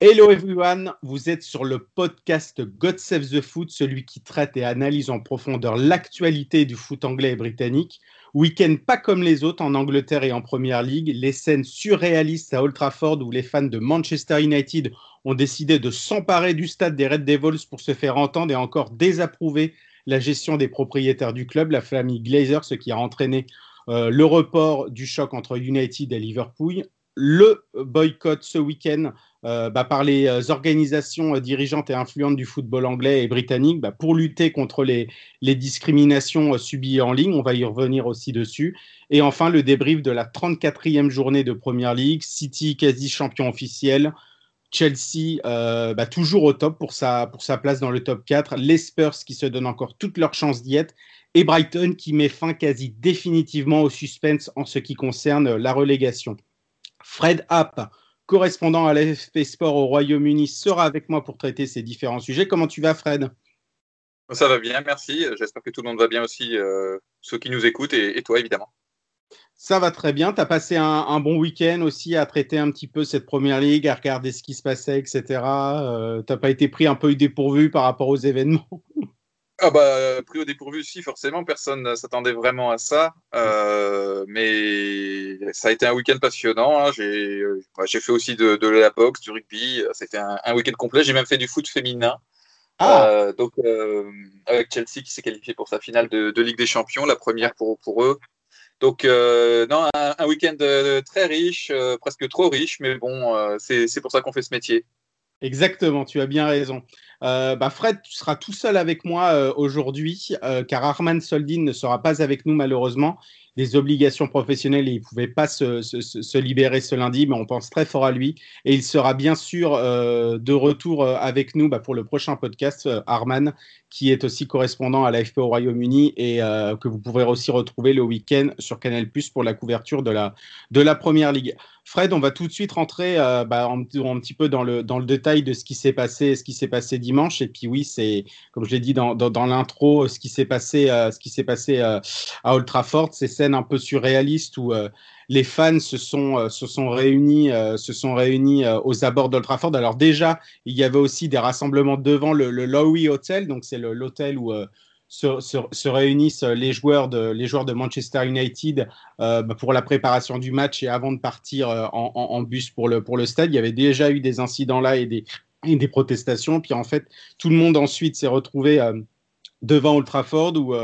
Hello everyone, vous êtes sur le podcast God Save the Foot, celui qui traite et analyse en profondeur l'actualité du foot anglais et britannique. Week-end pas comme les autres en Angleterre et en Première League, les scènes surréalistes à Old Trafford où les fans de Manchester United ont décidé de s'emparer du stade des Red Devils pour se faire entendre et encore désapprouver la gestion des propriétaires du club, la famille Glazer, ce qui a entraîné euh, le report du choc entre United et Liverpool, le boycott ce week-end euh, bah, par les euh, organisations euh, dirigeantes et influentes du football anglais et britannique bah, pour lutter contre les, discriminations subies en ligne. On va y revenir aussi dessus. Et enfin, le débrief de la 34e journée de Premier League. City quasi champion officiel. Chelsea bah, toujours au top pour sa, pour sa place dans le top 4. Les Spurs qui se donnent encore toutes leurs chances d'y être. Et Brighton qui met fin quasi définitivement au suspense en ce qui concerne la relégation. Fred Happ, correspondant à l'AFP Sport au Royaume-Uni, sera avec moi pour traiter ces différents sujets. Comment tu vas, Fred? Ça va bien, merci. J'espère que tout le monde va bien aussi, euh, ceux qui nous écoutent et, toi, évidemment. Ça va très bien. Tu as passé un, bon week-end aussi à traiter un petit peu cette première ligue, à regarder ce qui se passait, etc. Euh, tu n'as pas été pris un peu dépourvu par rapport aux événements? Ah bah pris au dépourvu, si forcément, personne ne s'attendait vraiment à ça. Euh, mais ça a été un week-end passionnant. Hein. Euh, j'ai fait aussi de, de, la boxe, du rugby. C'était un, un week-end complet. J'ai même fait du foot féminin. Ah. Euh, donc avec Chelsea qui s'est qualifié pour sa finale de, de, Ligue des Champions, la première pour, pour eux. Donc non, un, un week-end très riche, presque trop riche, mais bon, c'est pour ça qu'on fait ce métier. Exactement, tu as bien raison. Euh, bah Fred, tu seras tout seul avec moi euh, aujourd'hui, euh, car Arman Soldin ne sera pas avec nous malheureusement. Des obligations professionnelles et il ne pouvait pas se, se, libérer ce lundi, mais on pense très fort à lui. Et il sera bien sûr de retour avec nous bah, pour le prochain podcast, Arman, qui est aussi correspondant à l'AFP au Royaume-Uni et que vous pourrez aussi retrouver le week-end sur Canal Plus pour la couverture de la, de la Première Ligue. Fred, on va tout de suite rentrer euh, bah, un, petit peu dans le, dans le détail de ce qui s'est passé, ce qui s'est passé dimanche. Et puis oui, c'est comme je l'ai dit dans, dans, l'intro, ce qui s'est passé, euh, ce qui s'est passé euh, à Old Trafford, ces un peu surréalistes où les fans se sont, se sont réunis, se sont réunis aux abords d'Old Trafford. Alors déjà, il y avait aussi des rassemblements devant le, le Hotel, donc c'est l'hôtel où se, réunissent les joueurs de, les joueurs de Manchester United euh, bah, pour la préparation du match et avant de partir euh, en, bus pour le, pour le stade. Il y avait déjà eu des incidents là et des, des protestations. Puis en fait, tout le monde ensuite s'est retrouvé euh, devant Old Trafford où,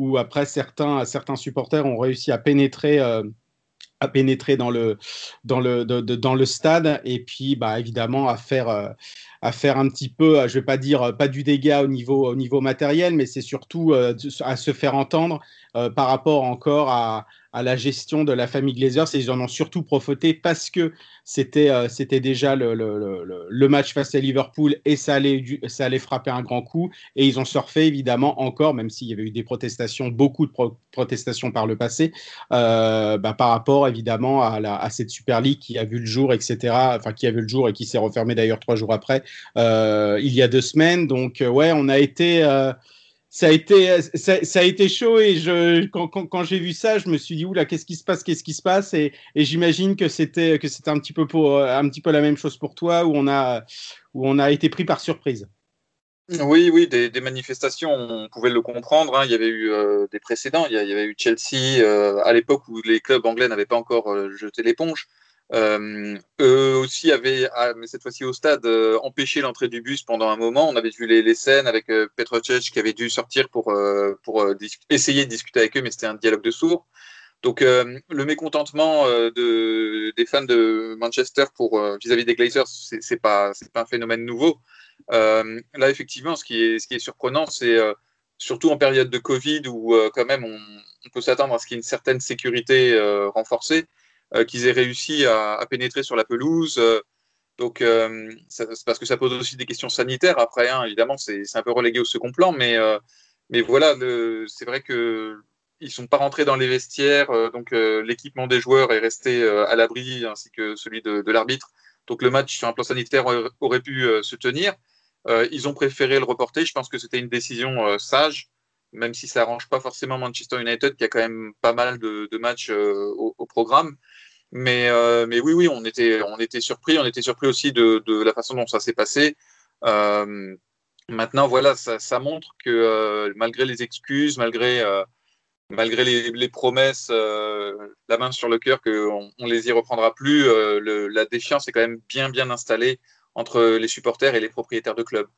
où après certains, certains supporters ont réussi à pénétrer à pénétrer dans le, dans le, dans le stade et puis bah, évidemment à faire, à faire un petit peu, je vais pas dire pas du dégât au niveau, au niveau matériel, mais c'est surtout euh, à se faire entendre euh, par rapport encore à, à, la gestion de la famille Glazers. Ils en ont surtout profité parce que c'était euh, déjà le, match face à Liverpool et ça allait, ça allait frapper un grand coup. Et ils ont surfé évidemment encore, même s'il y avait eu des protestations, beaucoup de protestations par le passé, bah, par rapport évidemment à, cette Super League qui a vu le jour, etc. Enfin, qui a vu le jour et qui s'est refermée d'ailleurs trois jours après, il y a deux semaines. Donc, ouais, on a été ça a été ça, a été chaud et je quand, quand, j'ai vu ça je me suis dit oula qu'est-ce qui se passe qu'est-ce qui se passe? Et, et j'imagine que c'était que c'était un petit peu pour un petit peu la même chose pour toi où on a où on a été pris par surprise. Oui oui des, manifestations on pouvait le comprendre hein. il y avait eu euh, des précédents. Il y, avait eu Chelsea euh, à l'époque où les clubs anglais n'avaient pas encore euh, jeté l'éponge euh, eux aussi avaient, ah, mais cette fois-ci au stade, euh, empêché l'entrée du bus pendant un moment. On avait vu les, scènes avec euh, qui avait dû sortir pour, euh, pour essayer de discuter avec eux, mais c'était un dialogue de sourds. Donc le mécontentement de, des fans de Manchester pour vis-à-vis des Glazers, c'est pas c'est pas un phénomène nouveau. là effectivement, ce qui est ce qui est surprenant, c'est surtout en période de Covid où quand même on peut s'attendre à ce qu'il y ait une certaine sécurité renforcée. Euh, qu'ils aient réussi à, pénétrer sur la pelouse. Euh, Donc, c'est parce que ça pose aussi des questions sanitaires. Après, hein, évidemment, c'est un peu relégué au second plan, mais, mais voilà, c'est vrai que ils sont pas rentrés dans les vestiaires, donc l'équipement des joueurs est resté à l'abri, ainsi que celui de, l'arbitre. Donc le match sur un plan sanitaire aurait pu se tenir. ils ont préféré le reporter. Je pense que c'était une décision sage même si ça arrange pas forcément Manchester United, qui a quand même pas mal de, matchs euh, au, programme. Mais, euh, mais oui, oui, on était, on était surpris. On était surpris aussi de, la façon dont ça s'est passé. Euh, maintenant, voilà, ça, montre que malgré les excuses, malgré, malgré les, promesses, la main sur le cœur qu'on on les y reprendra plus, la défiance est quand même bien, bien installée entre les supporters et les propriétaires de clubs.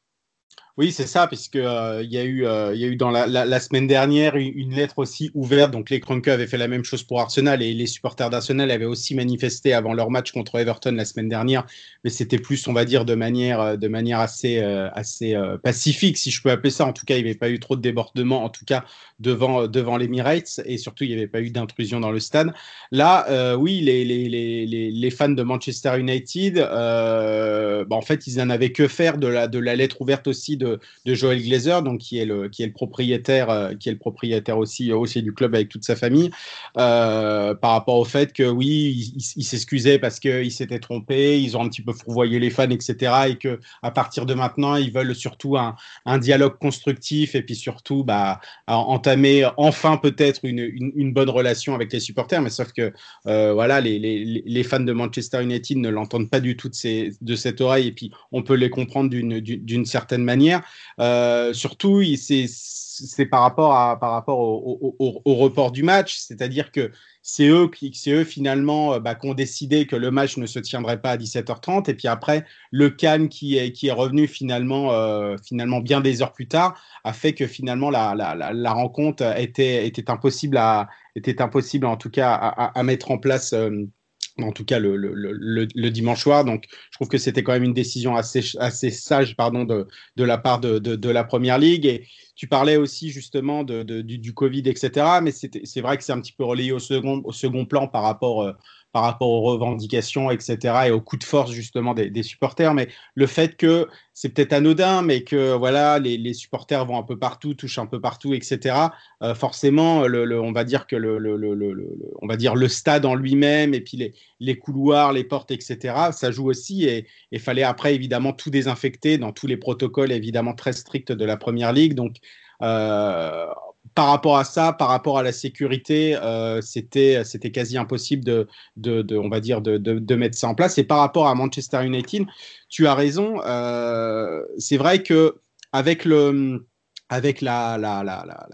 Oui, c'est ça, puisque euh, y, a eu, euh, y a eu dans la, semaine dernière une lettre aussi ouverte. Donc les Kroenke avaient fait la même chose pour Arsenal et les supporters d'Arsenal avaient aussi manifesté avant leur match contre Everton la semaine dernière, mais c'était plus, on va dire, de manière, euh, de manière assez, assez pacifique, si je peux appeler ça. En tout cas, il n'y avait pas eu trop de débordements, en tout cas devant, devant l'Emirates, et surtout il n'y avait pas eu d'intrusion dans le stade. Là, oui, les, les, les, les, fans de Manchester United, bah, en fait, ils n'en avaient que faire de la, de la lettre ouverte aussi de Joël Glazer, donc qui est le, qui est le propriétaire, euh, qui est le propriétaire aussi, aussi du club avec toute sa famille, euh, par rapport au fait que oui, il, s'excusait parce qu'il s'était trompé, ils ont un petit peu fourvoyé les fans, etc. Et que à partir de maintenant, ils veulent surtout un, un dialogue constructif et puis surtout bah, entamer enfin peut-être une, une, bonne relation avec les supporters. Mais sauf que euh, voilà, les, les, les, fans de Manchester United ne l'entendent pas du tout de, ces, de cette oreille et puis on peut les comprendre d'une certaine manière. Euh, surtout, c'est par rapport, au, report du match, c'est-à-dire que c'est eux, qui, eux finalement euh, bah, qui ont décidé que le match ne se tiendrait pas à 17h30. Et puis après, le calme qui est, revenu finalement, euh, finalement bien des heures plus tard a fait que finalement la, rencontre était, impossible à, était impossible en tout cas à mettre en place en tout cas le, le, le, dimanche soir. Donc, je trouve que c'était quand même une décision assez, assez sage pardon, de, de la part de, de, la Première Ligue. Et tu parlais aussi justement du, du, Covid, etc. Mais c'est vrai que c'est un petit peu relayé au second, au second plan par rapport, euh, par rapport aux revendications, etc., et au coup de force justement des, supporters. Mais le fait que c'est peut-être anodin, mais que voilà, les, supporters vont un peu partout, touchent un peu partout, etc. Euh, forcément, le, on va dire que le, on va dire le stade en lui-même et puis les, les, couloirs, les portes, etc. Ça joue aussi et il fallait après évidemment tout désinfecter dans tous les protocoles évidemment très stricts de la première ligue. Donc euh, par rapport à ça, par rapport à la sécurité, euh, c'était quasi impossible de, de, de, on va dire de, de, mettre ça en place. Et par rapport à Manchester United, tu as raison. Euh, c'est vrai que avec le avec la, la, la, la,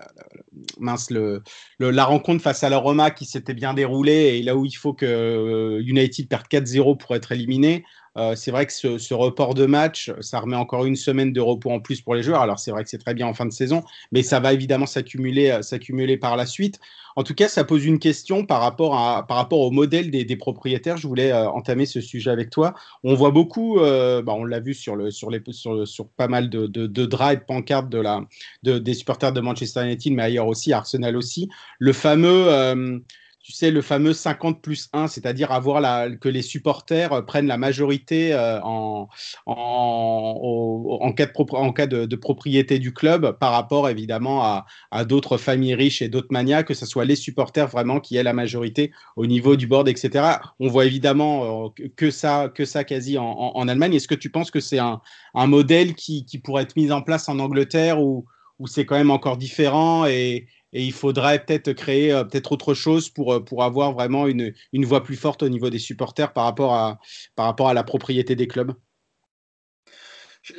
mince, le, la rencontre face à la Roma qui s'était bien déroulée et là où il faut que euh, United perde 4-0 pour être éliminé, euh, c'est vrai que ce, report de match, ça remet encore une semaine de repos en plus pour les joueurs. Alors c'est vrai que c'est très bien en fin de saison, mais ça va évidemment s'accumuler, euh, s'accumuler par la suite. En tout cas, ça pose une question par rapport, à, par rapport au modèle des, propriétaires. Je voulais euh, entamer ce sujet avec toi. On voit beaucoup, bah, on l'a vu sur, le, sur, les, sur, sur pas mal de, de, de de pancartes de la, de, des supporters de Manchester United, mais ailleurs aussi, Arsenal aussi. Le fameux tu sais, le fameux 50 plus 1, c'est-à-dire avoir la, que les supporters euh, prennent la majorité euh, en, en, en, cas, de, propriété du club par rapport évidemment à, d'autres familles riches et d'autres manias, que ce soit les supporters vraiment qui aient la majorité au niveau du board, etc. On voit évidemment euh, que ça, que ça quasi en, en Allemagne. Est-ce que tu penses que c'est un, un modèle qui, qui pourrait être mis en place en Angleterre ou, ou c'est quand même encore différent et, et il faudrait peut-être créer euh, peut-être autre chose pour, euh, pour avoir vraiment une, une voix plus forte au niveau des supporters par rapport à, par rapport à la propriété des clubs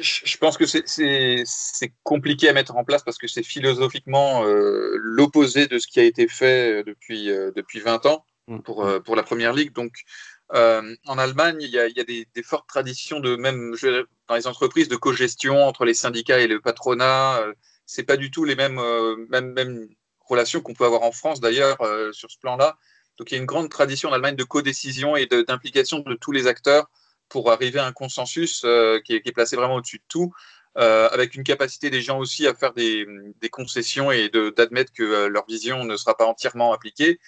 je pense que c'est compliqué à mettre en place parce que c'est philosophiquement euh, l'opposé de ce qui a été fait depuis, depuis 20 ans mm. pour, pour la Première Ligue. Donc, en Allemagne, il y a, il y a des, des, fortes traditions de même dans les entreprises de co-gestion entre les syndicats et le patronat. c'est pas du tout les mêmes, mêmes, mêmes relation qu'on peut avoir en France d'ailleurs euh, sur ce plan-là. Donc il y a une grande tradition en Allemagne de codécision et d'implication de, tous les acteurs pour arriver à un consensus euh, qui, est, placé vraiment au-dessus de tout, euh, avec une capacité des gens aussi à faire des, concessions et d'admettre que leur vision ne sera pas entièrement appliquée.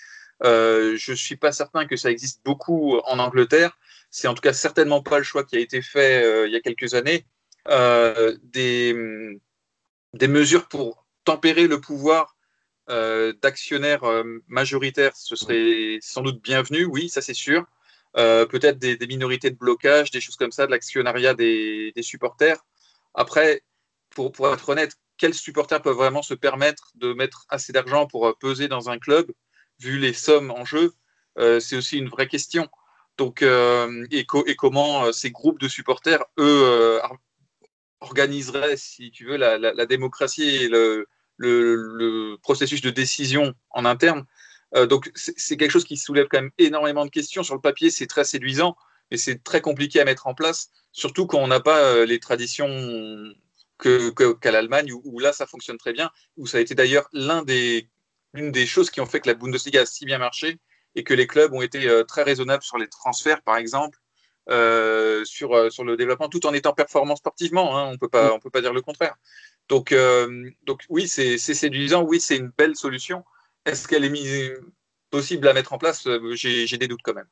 je ne suis pas certain que ça existe beaucoup en Angleterre, c'est en tout cas certainement pas le choix qui a été fait il y a quelques années, des, des mesures pour tempérer le pouvoir d'actionnaires majoritaires, ce serait sans doute bienvenu, oui, ça c'est sûr. Peut-être des, minorités de blocage, des choses comme ça, de l'actionnariat des, supporters. Après, pour, pour, être honnête, quels supporters peuvent vraiment se permettre de mettre assez d'argent pour peser dans un club, vu les sommes en jeu? C'est aussi une vraie question. Donc, et, comment ces groupes de supporters, eux, organiseraient, si tu veux, la, la, la démocratie et le, le, processus de décision en interne. Euh, donc c'est quelque chose qui soulève quand même énormément de questions. Sur le papier, c'est très séduisant, mais c'est très compliqué à mettre en place, surtout quand on n'a pas euh, les traditions qu'à que, l'Allemagne, où, là ça fonctionne très bien, où ça a été d'ailleurs l'une des, des choses qui ont fait que la Bundesliga a si bien marché et que les clubs ont été euh, très raisonnables sur les transferts, par exemple, sur, sur le développement, tout en étant performant sportivement. Hein, on ne peut pas dire le contraire. Donc, euh, donc oui, c'est séduisant, oui, c'est une belle solution. Est-ce qu'elle est possible à mettre en place? Euh, J'ai des doutes quand même.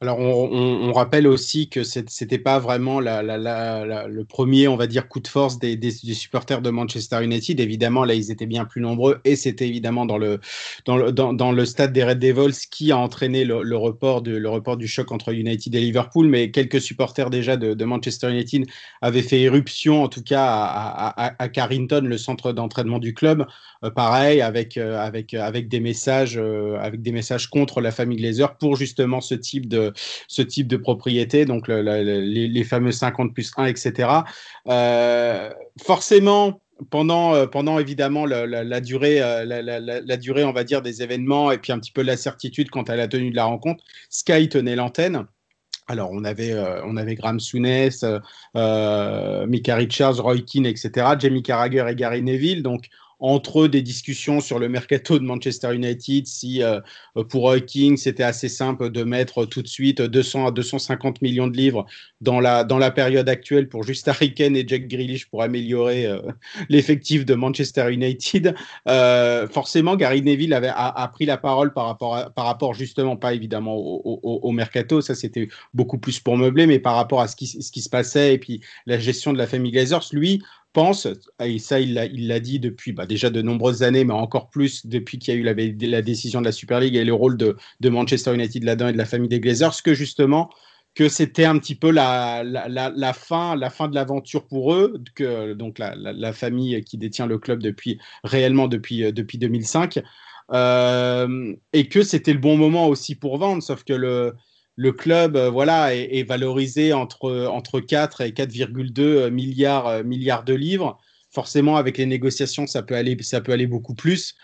Alors, on, rappelle aussi que c'était pas vraiment le premier, on va dire, coup de force des, supporters de Manchester United. Évidemment, là, ils étaient bien plus nombreux et c'était évidemment dans le, dans, le, stade des Red Devils qui a entraîné le, report de, le report du choc entre United et Liverpool. Mais quelques supporters déjà de, Manchester United avaient fait éruption, en tout cas à, Carrington, le centre d'entraînement du club. Euh, pareil, avec, euh, avec, avec, des messages, euh, avec des messages contre la famille Glazer pour justement ce type de ce type de propriété, donc les, fameux 50 plus 1, etc. Euh, forcément, pendant, euh, pendant évidemment la, durée, euh, la, durée, on va dire, des événements et puis un petit peu la certitude quant à la tenue de la rencontre, Sky tenait l'antenne. Alors, on avait, on avait Graham Souness, Mika Richards, Roy Keane, etc., Jamie Carragher et Gary Neville. Donc, entre des discussions sur le mercato de Manchester United, si euh, pour King c'était assez simple de mettre tout de suite 200 à 250 millions de livres dans la, dans la période actuelle pour juste Harry et Jack Grealish pour améliorer euh, l'effectif de Manchester United. Euh, forcément, Gary Neville avait, a, pris la parole par rapport, par rapport justement, pas évidemment au, au mercato, ça c'était beaucoup plus pour meubler, mais par rapport à ce qui, ce qui se passait et puis la gestion de la famille Glazers, lui, pense, et ça il l'a dit depuis bah, déjà de nombreuses années, mais encore plus depuis qu'il y a eu la, décision de la Super League et le rôle de, Manchester United là-dedans et de la famille des Glazers, que justement que c'était un petit peu la, la, fin, la fin de l'aventure pour eux, que donc la, famille qui détient le club depuis réellement depuis, depuis 2005, euh, et que c'était le bon moment aussi pour vendre, sauf que le, le club euh, voilà, est, valorisé entre, entre 4 et 4,2 milliards, euh, milliards de livres. Forcément, avec les négociations, ça peut aller, ça peut aller beaucoup plus.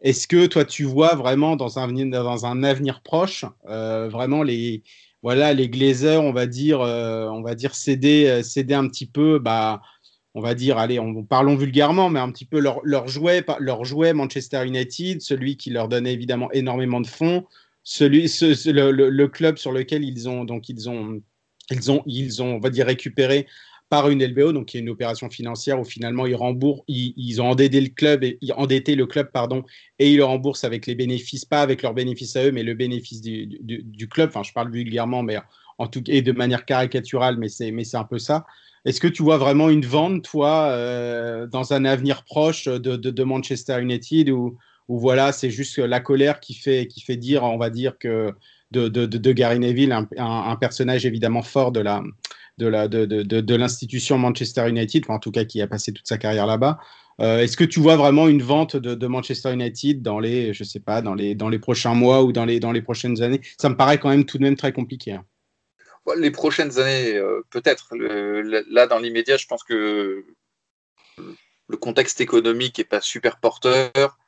Est-ce que toi, tu vois vraiment dans un, dans un avenir proche, euh, vraiment les, voilà, les Glazers, on va dire, on va dire céder, céder un petit peu, bah, on va dire, allez, on, parlons vulgairement, mais un petit peu leur, leur, jouet, leur jouet Manchester United, celui qui leur donnait évidemment énormément de fonds, celui, le, club sur lequel ils ont donc ils ont ils ont ils ont on va dire récupéré par une LBO, donc y a une opération financière où finalement ils remboursent, ils, ont endetté le club, et, endetté le club pardon, et ils le remboursent avec les bénéfices, pas avec leurs bénéfices à eux, mais le bénéfice du, du, club. Enfin, je parle vulgairement, mais en tout et de manière caricaturale, mais c'est mais c'est un peu ça. Est-ce que tu vois vraiment une vente, toi, euh, dans un avenir proche de, de Manchester United ou, où voilà, c'est juste la colère qui fait, qui fait dire, on va dire que de, de, de Gary Neville, un, personnage évidemment fort de la de l'institution Manchester United, en tout cas qui a passé toute sa carrière là-bas. Euh, est-ce que tu vois vraiment une vente de, Manchester United dans les, je sais pas, dans les dans les prochains mois ou dans les dans les prochaines années? Ça me paraît quand même tout de même très compliqué. Hein. Les prochaines années, euh, peut-être. Là, dans l'immédiat, je pense que le contexte économique est pas super porteur.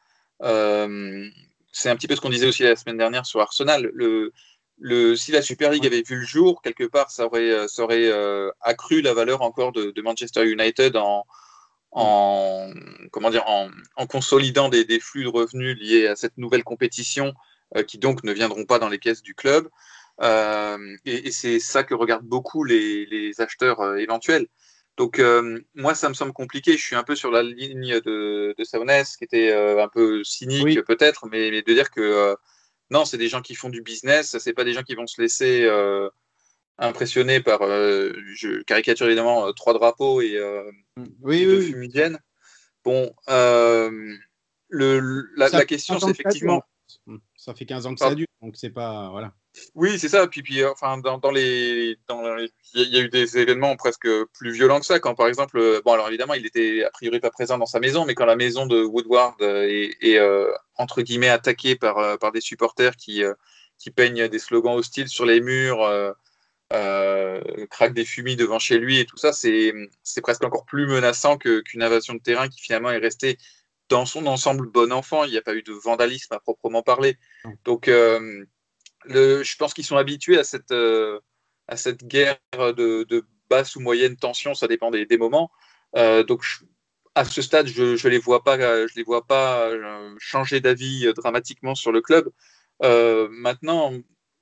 Euh, c'est un petit peu ce qu'on disait aussi la semaine dernière sur Arsenal. Le, le, si la Super League avait vu le jour, quelque part, ça aurait, ça aurait euh, accru la valeur encore de, Manchester United en, en, comment dire, en, en consolidant des, des, flux de revenus liés à cette nouvelle compétition euh, qui donc ne viendront pas dans les caisses du club. et, et c'est ça que regardent beaucoup les, les acheteurs éventuels. Donc euh, moi, ça me semble compliqué. Je suis un peu sur la ligne de, de qui était euh, un peu cynique peut-être, mais, de dire que euh, non, c'est des gens qui font du business, c'est pas des gens qui vont se laisser impressionné par, je caricature évidemment, trois drapeaux et, oui, deux oui. fumigènes. Bon, le, la, Ça la question, 15 ans c'est effectivement. Ça fait 15 ans que ça dure, donc c'est pas. Voilà. Oui, c'est ça. Puis, puis euh, enfin, dans, dans les, dans les- il y, a- il y a eu des événements presque plus violents que ça. Quand, par exemple, euh, bon, alors évidemment, il était a priori pas présent dans sa maison, mais quand la maison de Woodward euh, est, est, euh, entre guillemets attaquée par, par des supporters qui, euh, qui peignent des slogans hostiles sur les murs, euh, craquent des fumis devant chez lui et tout ça, c'est c'est presque encore plus menaçant que- qu'une invasion de terrain qui finalement est restée dans son ensemble bon enfant. Il n'y a pas eu de vandalisme à proprement parler. Donc, je pense qu'ils sont habitués à cette, euh, à cette guerre de, basse ou moyenne tension, ça dépend des, moments. Euh, donc, à ce stade, je ne les vois pas, je les vois pas euh, changer d'avis dramatiquement sur le club. Maintenant,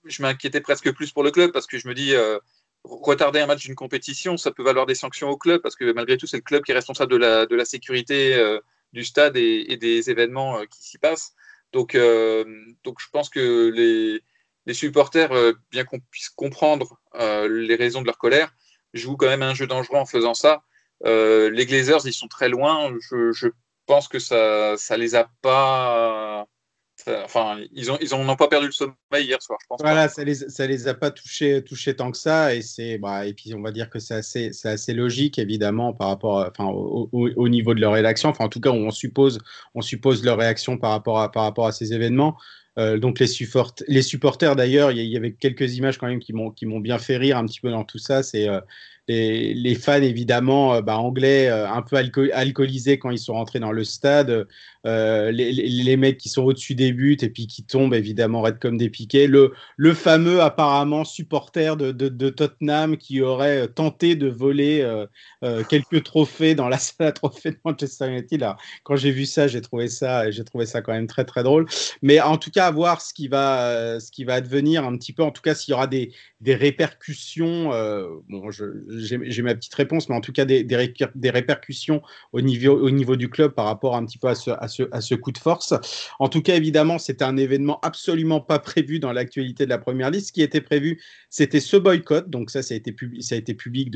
je m'inquiétais presque plus pour le club parce que je me dis, retarder un match d'une compétition, ça peut valoir des sanctions au club parce que malgré tout, c'est le club qui est responsable de la, de la sécurité du stade et, des événements qui s'y passent. Donc, donc, je pense que les, les supporters, euh, bien qu'on puisse comprendre euh, les raisons de leur colère, jouent quand même un jeu dangereux en faisant ça. Euh, les Glazers, ils sont très loin. Je, je pense que ça, ça les a pas. enfin, ils ont, ils ont n'ont pas perdu le sommeil hier soir. Je pense. Voilà, pas. ça les, ça les a pas touchés, touchés tant que ça, et c'est, bah, et puis on va dire que c'est assez, c'est assez logique évidemment par rapport, enfin, au, au- au niveau de leur réaction. Enfin, en tout cas, on suppose, on suppose leur réaction par rapport à, par rapport à ces événements. Euh, donc les, support, supporters d'ailleurs, il y, avait quelques images quand même qui m'ont, qui m'ont bien fait rire un petit peu dans tout ça. C'est euh, les, fans évidemment euh, bah, anglais euh, un peu alco- alcoolisés quand ils sont rentrés dans le stade. Euh, les, mecs qui sont au-dessus des buts et puis qui tombent évidemment raides comme des piquets. Le, fameux apparemment supporter de, Tottenham qui aurait tenté de voler quelques trophées dans la salle à trophées de Manchester United. Quand j'ai vu ça, j'ai trouvé ça, j'ai trouvé ça quand même très très drôle. Mais en tout cas, à voir ce qui va, ce qui va advenir un petit peu. En tout cas, s'il y aura des, des répercussions. euh, bon, j'ai ma petite réponse, mais en tout cas des, des, réper- des répercussions au niveau, au niveau du club par rapport un petit peu à ce, à ce, coup de force. En tout cas, évidemment, c'était un événement absolument pas prévu dans l'actualité de la première liste. Ce qui était prévu, c'était ce boycott. Donc ça, ça a été, publi- ça a été public,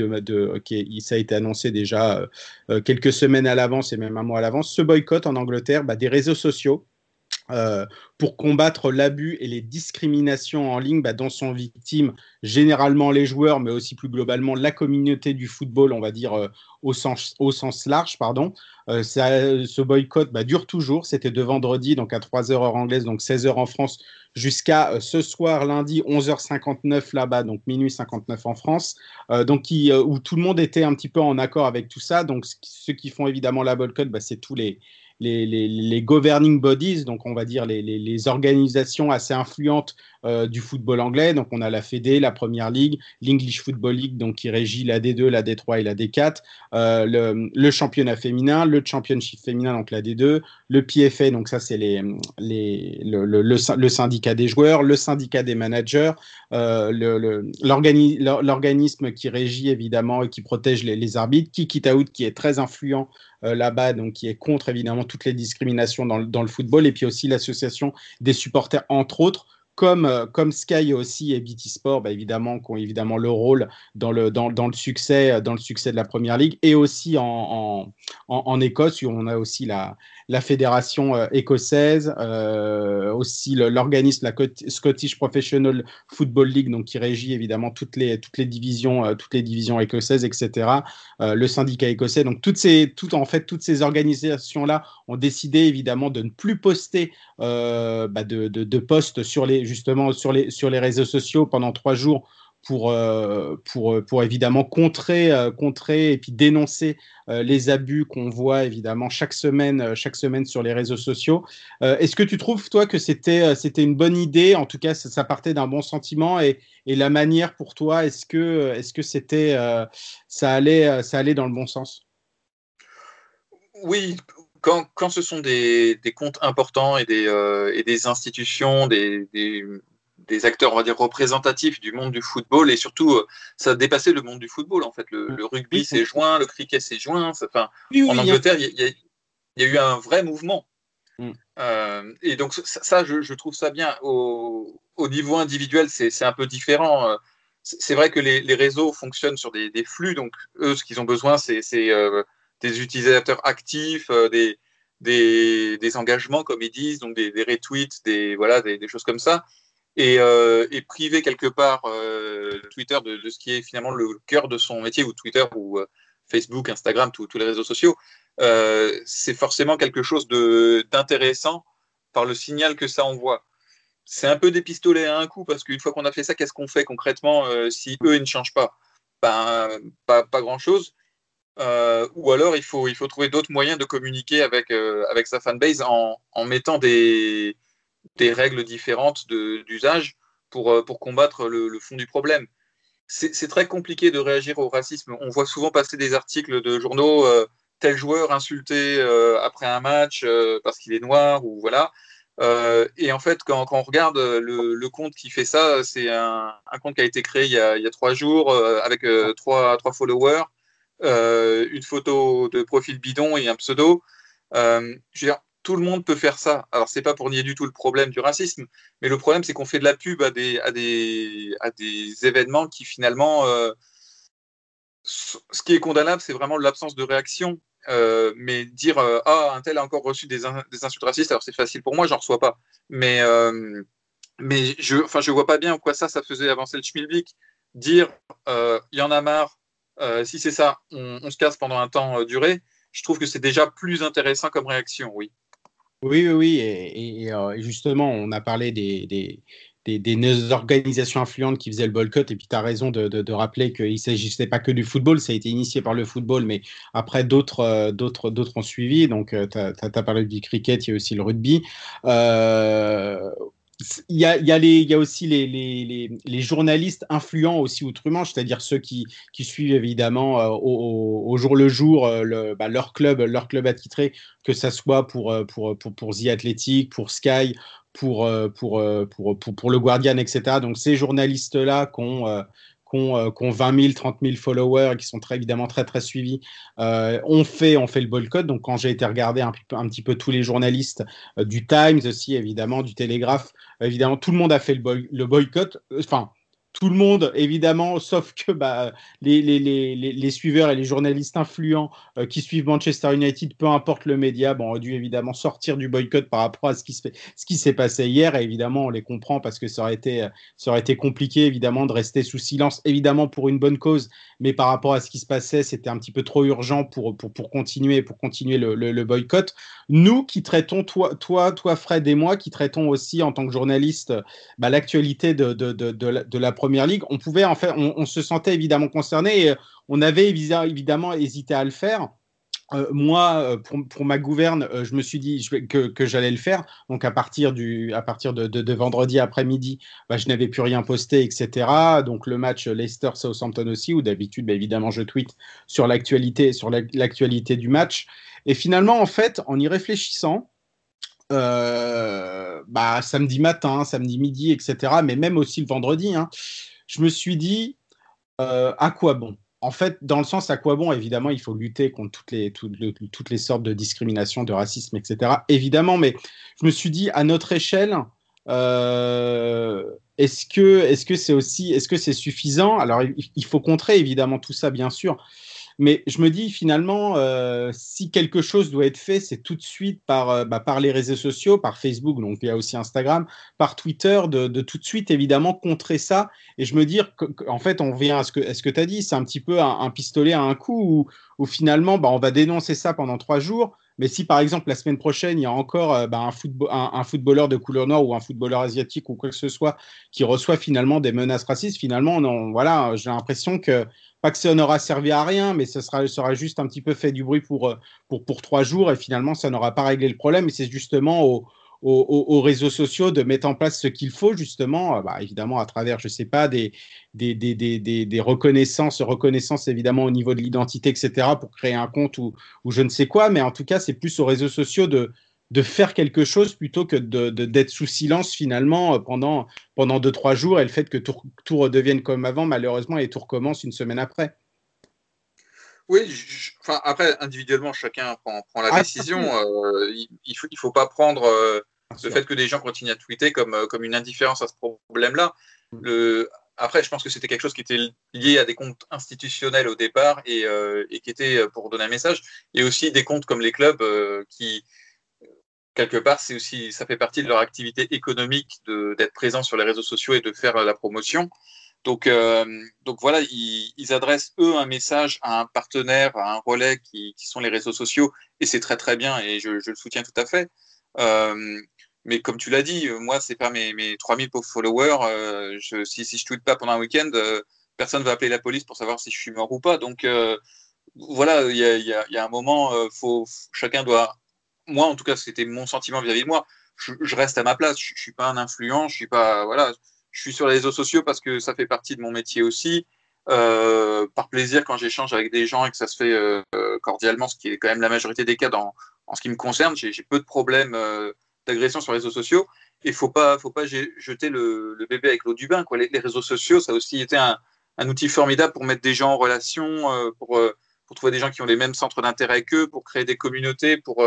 ça a été annoncé déjà euh, euh, quelques semaines à l'avance et même un mois à l'avance. Ce boycott en Angleterre, bah, des réseaux sociaux. Euh, pour combattre l'abus et les discriminations en ligne bah, dont sont victimes généralement les joueurs, mais aussi plus globalement la communauté du football, on va dire euh, au, sens, large. Pardon. Euh, ce boycott bah, dure toujours. C'était de vendredi, donc à 3h heure anglaise, donc 16h en France, jusqu'à ce soir, lundi, 11h59 là-bas, donc minuit 59 en France, donc où tout le monde était un petit peu en accord avec tout ça. Donc ce- ceux qui font évidemment la boycott, bah, c'est tous les, les, governing bodies, donc on va dire les, organisations assez influentes euh, du football anglais. Donc on a la Fédé, la Première Ligue, l'English Football League, donc qui régit la D2, la D3 et la D4, euh, le, championnat féminin, le championship féminin, donc la D2, le PFA, donc ça c'est les, les, le, syndicat des joueurs, le syndicat des managers, euh, l'organisme qui régit évidemment et qui protège les, arbitres, qui est très influent là-bas, donc qui est contre évidemment toutes les discriminations dans, le- football, et puis aussi l'association des supporters, entre autres, comme, euh, Sky aussi et BT Sport, bah, évidemment, qui ont évidemment le rôle dans le, dans, dans le, succès, dans le succès de la Première Ligue, et aussi en, en Écosse, où on a aussi la, la fédération euh, écossaise, euh, aussi l'organisme, la Cot- Scottish Professional Football League, donc qui régit évidemment toutes les, toutes les divisions, euh, toutes les divisions écossaises, etc. Le syndicat écossais. Donc toutes ces, en fait, toutes ces organisations-là ont décidé évidemment de ne plus poster bah, de, de, sur les, justement sur les, sur les réseaux sociaux pendant trois jours pour, euh, pour, pour évidemment contrer, euh, contrer et puis dénoncer euh, les abus qu'on voit évidemment chaque semaine, euh, chaque semaine sur les réseaux sociaux. Euh, Est-ce que tu trouves, toi, que c'était euh, c'était une bonne idée? En tout cas, ça, partait d'un bon sentiment et, et la manière pour toi, est-ce que est-ce que c'était euh, ça allait euh, ça allait dans le bon sens? Oui, quand, quand ce sont des, des comptes importants et des, euh, et des institutions, des, des acteurs, on va dire, représentatifs du monde du football, et surtout, euh, ça a dépassé le monde du football, en fait. Le, le rugby s'est joint, le cricket s'est joint. Enfin, Oui, oui, en Angleterre, il y, a- y y eu un vrai mouvement. Mm. Euh, et donc, ça, ça, je, je trouve ça bien. Au, au niveau individuel, c'est un peu différent. Euh, c'est vrai que les, réseaux fonctionnent sur des, flux, donc eux, ce qu'ils ont besoin, c'est des utilisateurs actifs, des, des, engagements, comme ils disent, donc des, retweets, des, voilà, des, choses comme ça. Et, priver quelque part Twitter de, ce qui est finalement le cœur de son métier, ou Twitter, ou Facebook, Instagram, tous les réseaux sociaux, c'est forcément quelque chose d'intéressant par le signal que ça envoie. C'est un peu des pistolets à un coup, parce qu'une fois qu'on a fait ça, qu'est-ce qu'on fait concrètement si eux, ils ne changent pas? Ben, Pas, grand-chose. Euh, ou alors il faut, il faut trouver d'autres moyens de communiquer avec, euh, avec sa fanbase en mettant des, des règles différentes d'usage pour, euh, pour combattre le, fond du problème. C'est très compliqué de réagir au racisme. On voit souvent passer des articles de journaux tel joueur insulté après un match parce qu'il est noir ou voilà. et en fait, quand, on regarde le, compte qui fait ça, c'est un, compte qui a été créé il y a, il y a trois jours avec trois, trois followers euh, une photo de profil bidon et un pseudo. Euh, je veux dire, tout le monde peut faire ça. Alors, c'est pas pour nier du tout le problème du racisme, mais le problème, c'est qu'on fait de la pub à des, à des, à des événements qui finalement. Euh, ce qui est condamnable, c'est vraiment l'absence de réaction. mais dire Ah, un tel a encore reçu des, des insultes racistes, alors c'est facile pour moi, j'en reçois pas. Mais, mais je ne je vois pas bien en quoi ça, ça faisait avancer le schmilblick. Dire Il y en a marre, euh, si c'est ça, on, se casse pendant un temps euh, duré, je trouve que c'est déjà plus intéressant comme réaction, oui. Oui, oui, oui. Et, euh, justement, on a parlé des, organisations influentes qui faisaient le boycott. Et puis, tu as raison de, rappeler qu'il ne s'agissait pas que du football. Ça a été initié par le football, mais après, d'autres d'autres, d'autres ont suivi. Donc, tu as, as, parlé du cricket, il y a aussi le rugby. Il y, a, aussi les, journalistes influents aussi outre-Manche, c'est-à-dire ceux qui, suivent évidemment euh, au, jour le jour euh, bah, leur club, leur club attitré, que ça soit pour, euh, pour, pour, pour The Athletic, pour Sky, pour, pour, pour, pour, le Guardian, etc. Donc ces journalistes-là qui ont qui ont, 20 000, 30 000 followers qui sont évidemment très très suivis, euh, on, fait, fait le boycott. Donc quand j'ai été regarder un, un, petit peu tous les journalistes euh, du Times aussi, évidemment, du Télégraphe, évidemment, tout le monde a fait le, le boycott. Enfin, tout le monde, évidemment, sauf que bah, les, les, les, les, suiveurs et les journalistes influents euh, qui suivent Manchester United, peu importe le média, bon, ont dû évidemment sortir du boycott par rapport à ce qui, se fait, ce s'est passé hier. Et évidemment, on les comprend parce que ça aurait, été, ça aurait été compliqué, évidemment, de rester sous silence, évidemment, pour une bonne cause. Mais par rapport à ce qui se passait, c'était un petit peu trop urgent pour, pour, pour continuer, pour continuer le, le, boycott. Nous qui traitons, toi, toi, toi, Fred et moi, qui traitons aussi en tant que journaliste bah, l'actualité de, de, de, de la Première Ligue, on pouvait en fait, on, se sentait évidemment concerné et euh, on avait évidemment hésité à le faire. Euh, moi, euh, pour, ma gouverne, je me suis dit que, j'allais le faire. Donc, à partir, du, à partir de, vendredi après-midi, bah, je n'avais plus rien posté, etc. Donc, le match Leicester-Southampton aussi, où d'habitude, bah, évidemment, je tweete sur l'actualité, sur l'actualité du match. Et finalement, en fait, en y réfléchissant, bah, samedi matin, samedi midi, etc., mais même aussi le vendredi, hein, je me suis dit, euh, à quoi bon? En fait, dans le sens à quoi bon, évidemment, il faut lutter contre toutes les, sortes de discrimination, de racisme, etc. Évidemment, mais je me suis dit, à notre échelle, euh, est-ce que est-ce c'est aussi est-ce que c'est suffisant? Alors il, faut contrer évidemment tout ça bien sûr, mais je me dis finalement, euh, si quelque chose doit être fait, c'est tout de suite par, euh, bah, par les réseaux sociaux, par Facebook, donc il y a aussi Instagram, par Twitter, de, tout de suite évidemment contrer ça. Et je me dis, en fait, on vient à ce que, tu as dit, c'est un petit peu un, pistolet à un coup où, finalement, bah, on va dénoncer ça pendant trois jours. Mais si par exemple la semaine prochaine, il y a encore euh, bah, un, un, un, footballeur de couleur noire ou un footballeur asiatique ou quoi que ce soit qui reçoit finalement des menaces racistes, finalement, voilà, j'ai l'impression que pas que ça n'aura servi à rien, mais ce sera, juste un petit peu fait du bruit pour, euh, pour, trois jours et finalement, ça n'aura pas réglé le problème. Et c'est justement aux, aux, réseaux sociaux de mettre en place ce qu'il faut, justement, euh, bah, évidemment, à travers, je ne sais pas, des, reconnaissances, reconnaissances évidemment au niveau de l'identité, etc., pour créer un compte ou je ne sais quoi. Mais en tout cas, c'est plus aux réseaux sociaux de, de faire quelque chose plutôt que d'être de, sous silence finalement euh, pendant, pendant deux, trois jours et le fait que tout, tout, redevienne comme avant, malheureusement, et tout recommence une semaine après. Oui, enfin, après, individuellement, chacun prend, prend la ah, décision. Euh, il ne faut, il faut, pas prendre euh, le fait que des gens continuent à tweeter comme, comme une indifférence à ce problème-là. Mm. Le, après, je pense que c'était quelque chose qui était lié à des comptes institutionnels au départ et, et qui était pour donner un message. Et aussi des comptes comme les clubs qui, quelque part, c'est aussi, ça fait partie de leur activité économique d'être présent sur les réseaux sociaux et de faire la promotion. Donc, euh, donc voilà, ils, ils, adressent eux un message à un partenaire, à un relais qui, qui sont les réseaux sociaux, et c'est très très bien, et je, je, le soutiens tout à fait. Euh, mais comme tu l'as dit, moi, c'est pas mes, mes 3000 pauvres followers. Euh, je, si, si je tweete pas pendant un week-end, euh, personne va appeler la police pour savoir si je suis mort ou pas. Donc euh, voilà, il y a, y, a, y a, un moment, faut, chacun doit. Moi, en tout cas, c'était mon sentiment vis-à-vis -vis de moi. Je, reste à ma place. Je, je suis pas un influent. Je suis pas voilà je suis sur les réseaux sociaux parce que ça fait partie de mon métier aussi. Euh, par plaisir quand j'échange avec des gens et que ça se fait euh, cordialement, ce qui est quand même la majorité des cas dans, en ce qui me concerne. J'ai peu de problèmes euh, d'agression sur les réseaux sociaux. Et faut pas, faut pas jeter le, bébé avec l'eau du bain. Quoi. Les, réseaux sociaux, ça a aussi été un, un, outil formidable pour mettre des gens en relation, pour, pour trouver des gens qui ont les mêmes centres d'intérêt qu'eux, pour créer des communautés, pour,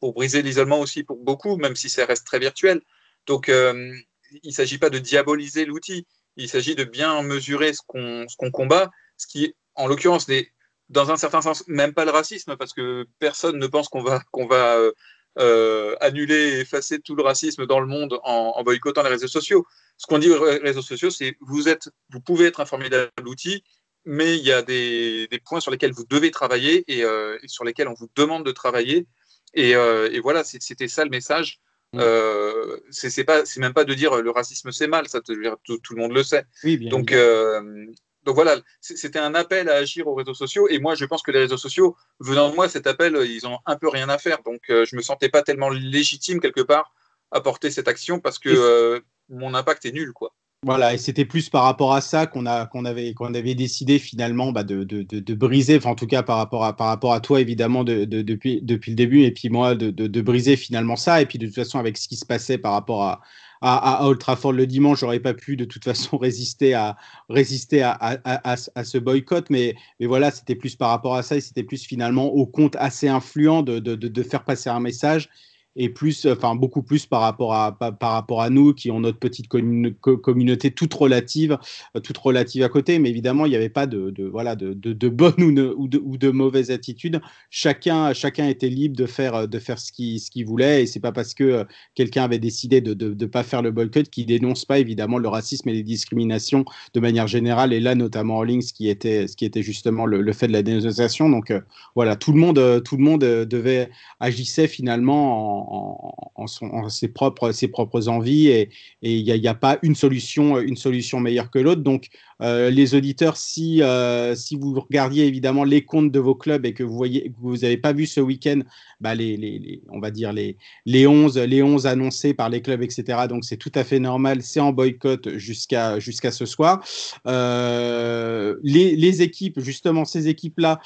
pour briser l'isolement aussi pour beaucoup, même si ça reste très virtuel. Donc, il ne s'agit pas de diaboliser l'outil, il s'agit de bien mesurer ce qu'on qu combat, ce qui, en l'occurrence, n'est dans un certain sens même pas le racisme, parce que personne ne pense qu'on va, va euh, annuler et effacer tout le racisme dans le monde en, en boycottant les réseaux sociaux. Ce qu'on dit aux réseaux sociaux, c'est vous, vous pouvez être un formidable outil, mais il y a des, points sur lesquels vous devez travailler euh, et, sur lesquels on vous demande de travailler. Et, euh, et voilà, c'était ça le message. Euh, c'est pas, c'est même pas de dire le racisme c'est mal, ça, tout, tout, le monde le sait. Oui, bien donc, euh, donc voilà, c'était un appel à agir aux réseaux sociaux. Et moi, je pense que les réseaux sociaux, venant de moi, cet appel, ils ont un peu rien à faire. Donc, euh, je me sentais pas tellement légitime quelque part à porter cette action parce que euh, mon impact est nul, quoi. Voilà, et c'était plus par rapport à ça qu'on a avait qu'on avait décidé finalement bah, de, briser, en tout cas par rapport à par rapport à toi évidemment de, depuis depuis le début et puis moi de, briser finalement ça et puis de toute façon avec ce qui se passait par rapport à à, à le dimanche, j'aurais pas pu de toute façon résister à résister à, ce boycott, mais voilà, c'était plus par rapport à ça et c'était plus finalement au compte assez influent de faire passer un message et plus, enfin beaucoup plus par rapport à par, rapport à nous qui ont notre petite commun communauté toute relative, toute relative à côté. Mais évidemment, il n'y avait pas de, voilà de, de, de, bonne ou de, ou de, mauvaise attitude. Chacun chacun était libre de faire de faire ce qu'il ce qu'il voulait et c'est pas parce que quelqu'un avait décidé de de pas faire le boycott qui dénonce pas évidemment le racisme et les discriminations de manière générale et là notamment en ligne ce qui était ce qui était justement le, fait de la dénonciation. Donc euh, voilà, tout le monde tout le monde devait agissait finalement en en, ses, propres, envies et il n'y a, pas une solution, meilleure que l'autre. Donc, euh, les auditeurs, si, euh, si vous regardiez évidemment les comptes de vos clubs et que vous vous n'avez pas vu ce week-end, bah les, on va dire les, les, 11, les 11 annoncés par les clubs, etc. Donc, c'est tout à fait normal. C'est en boycott jusqu'à ce soir. Euh, les, équipes, justement, ces équipes-là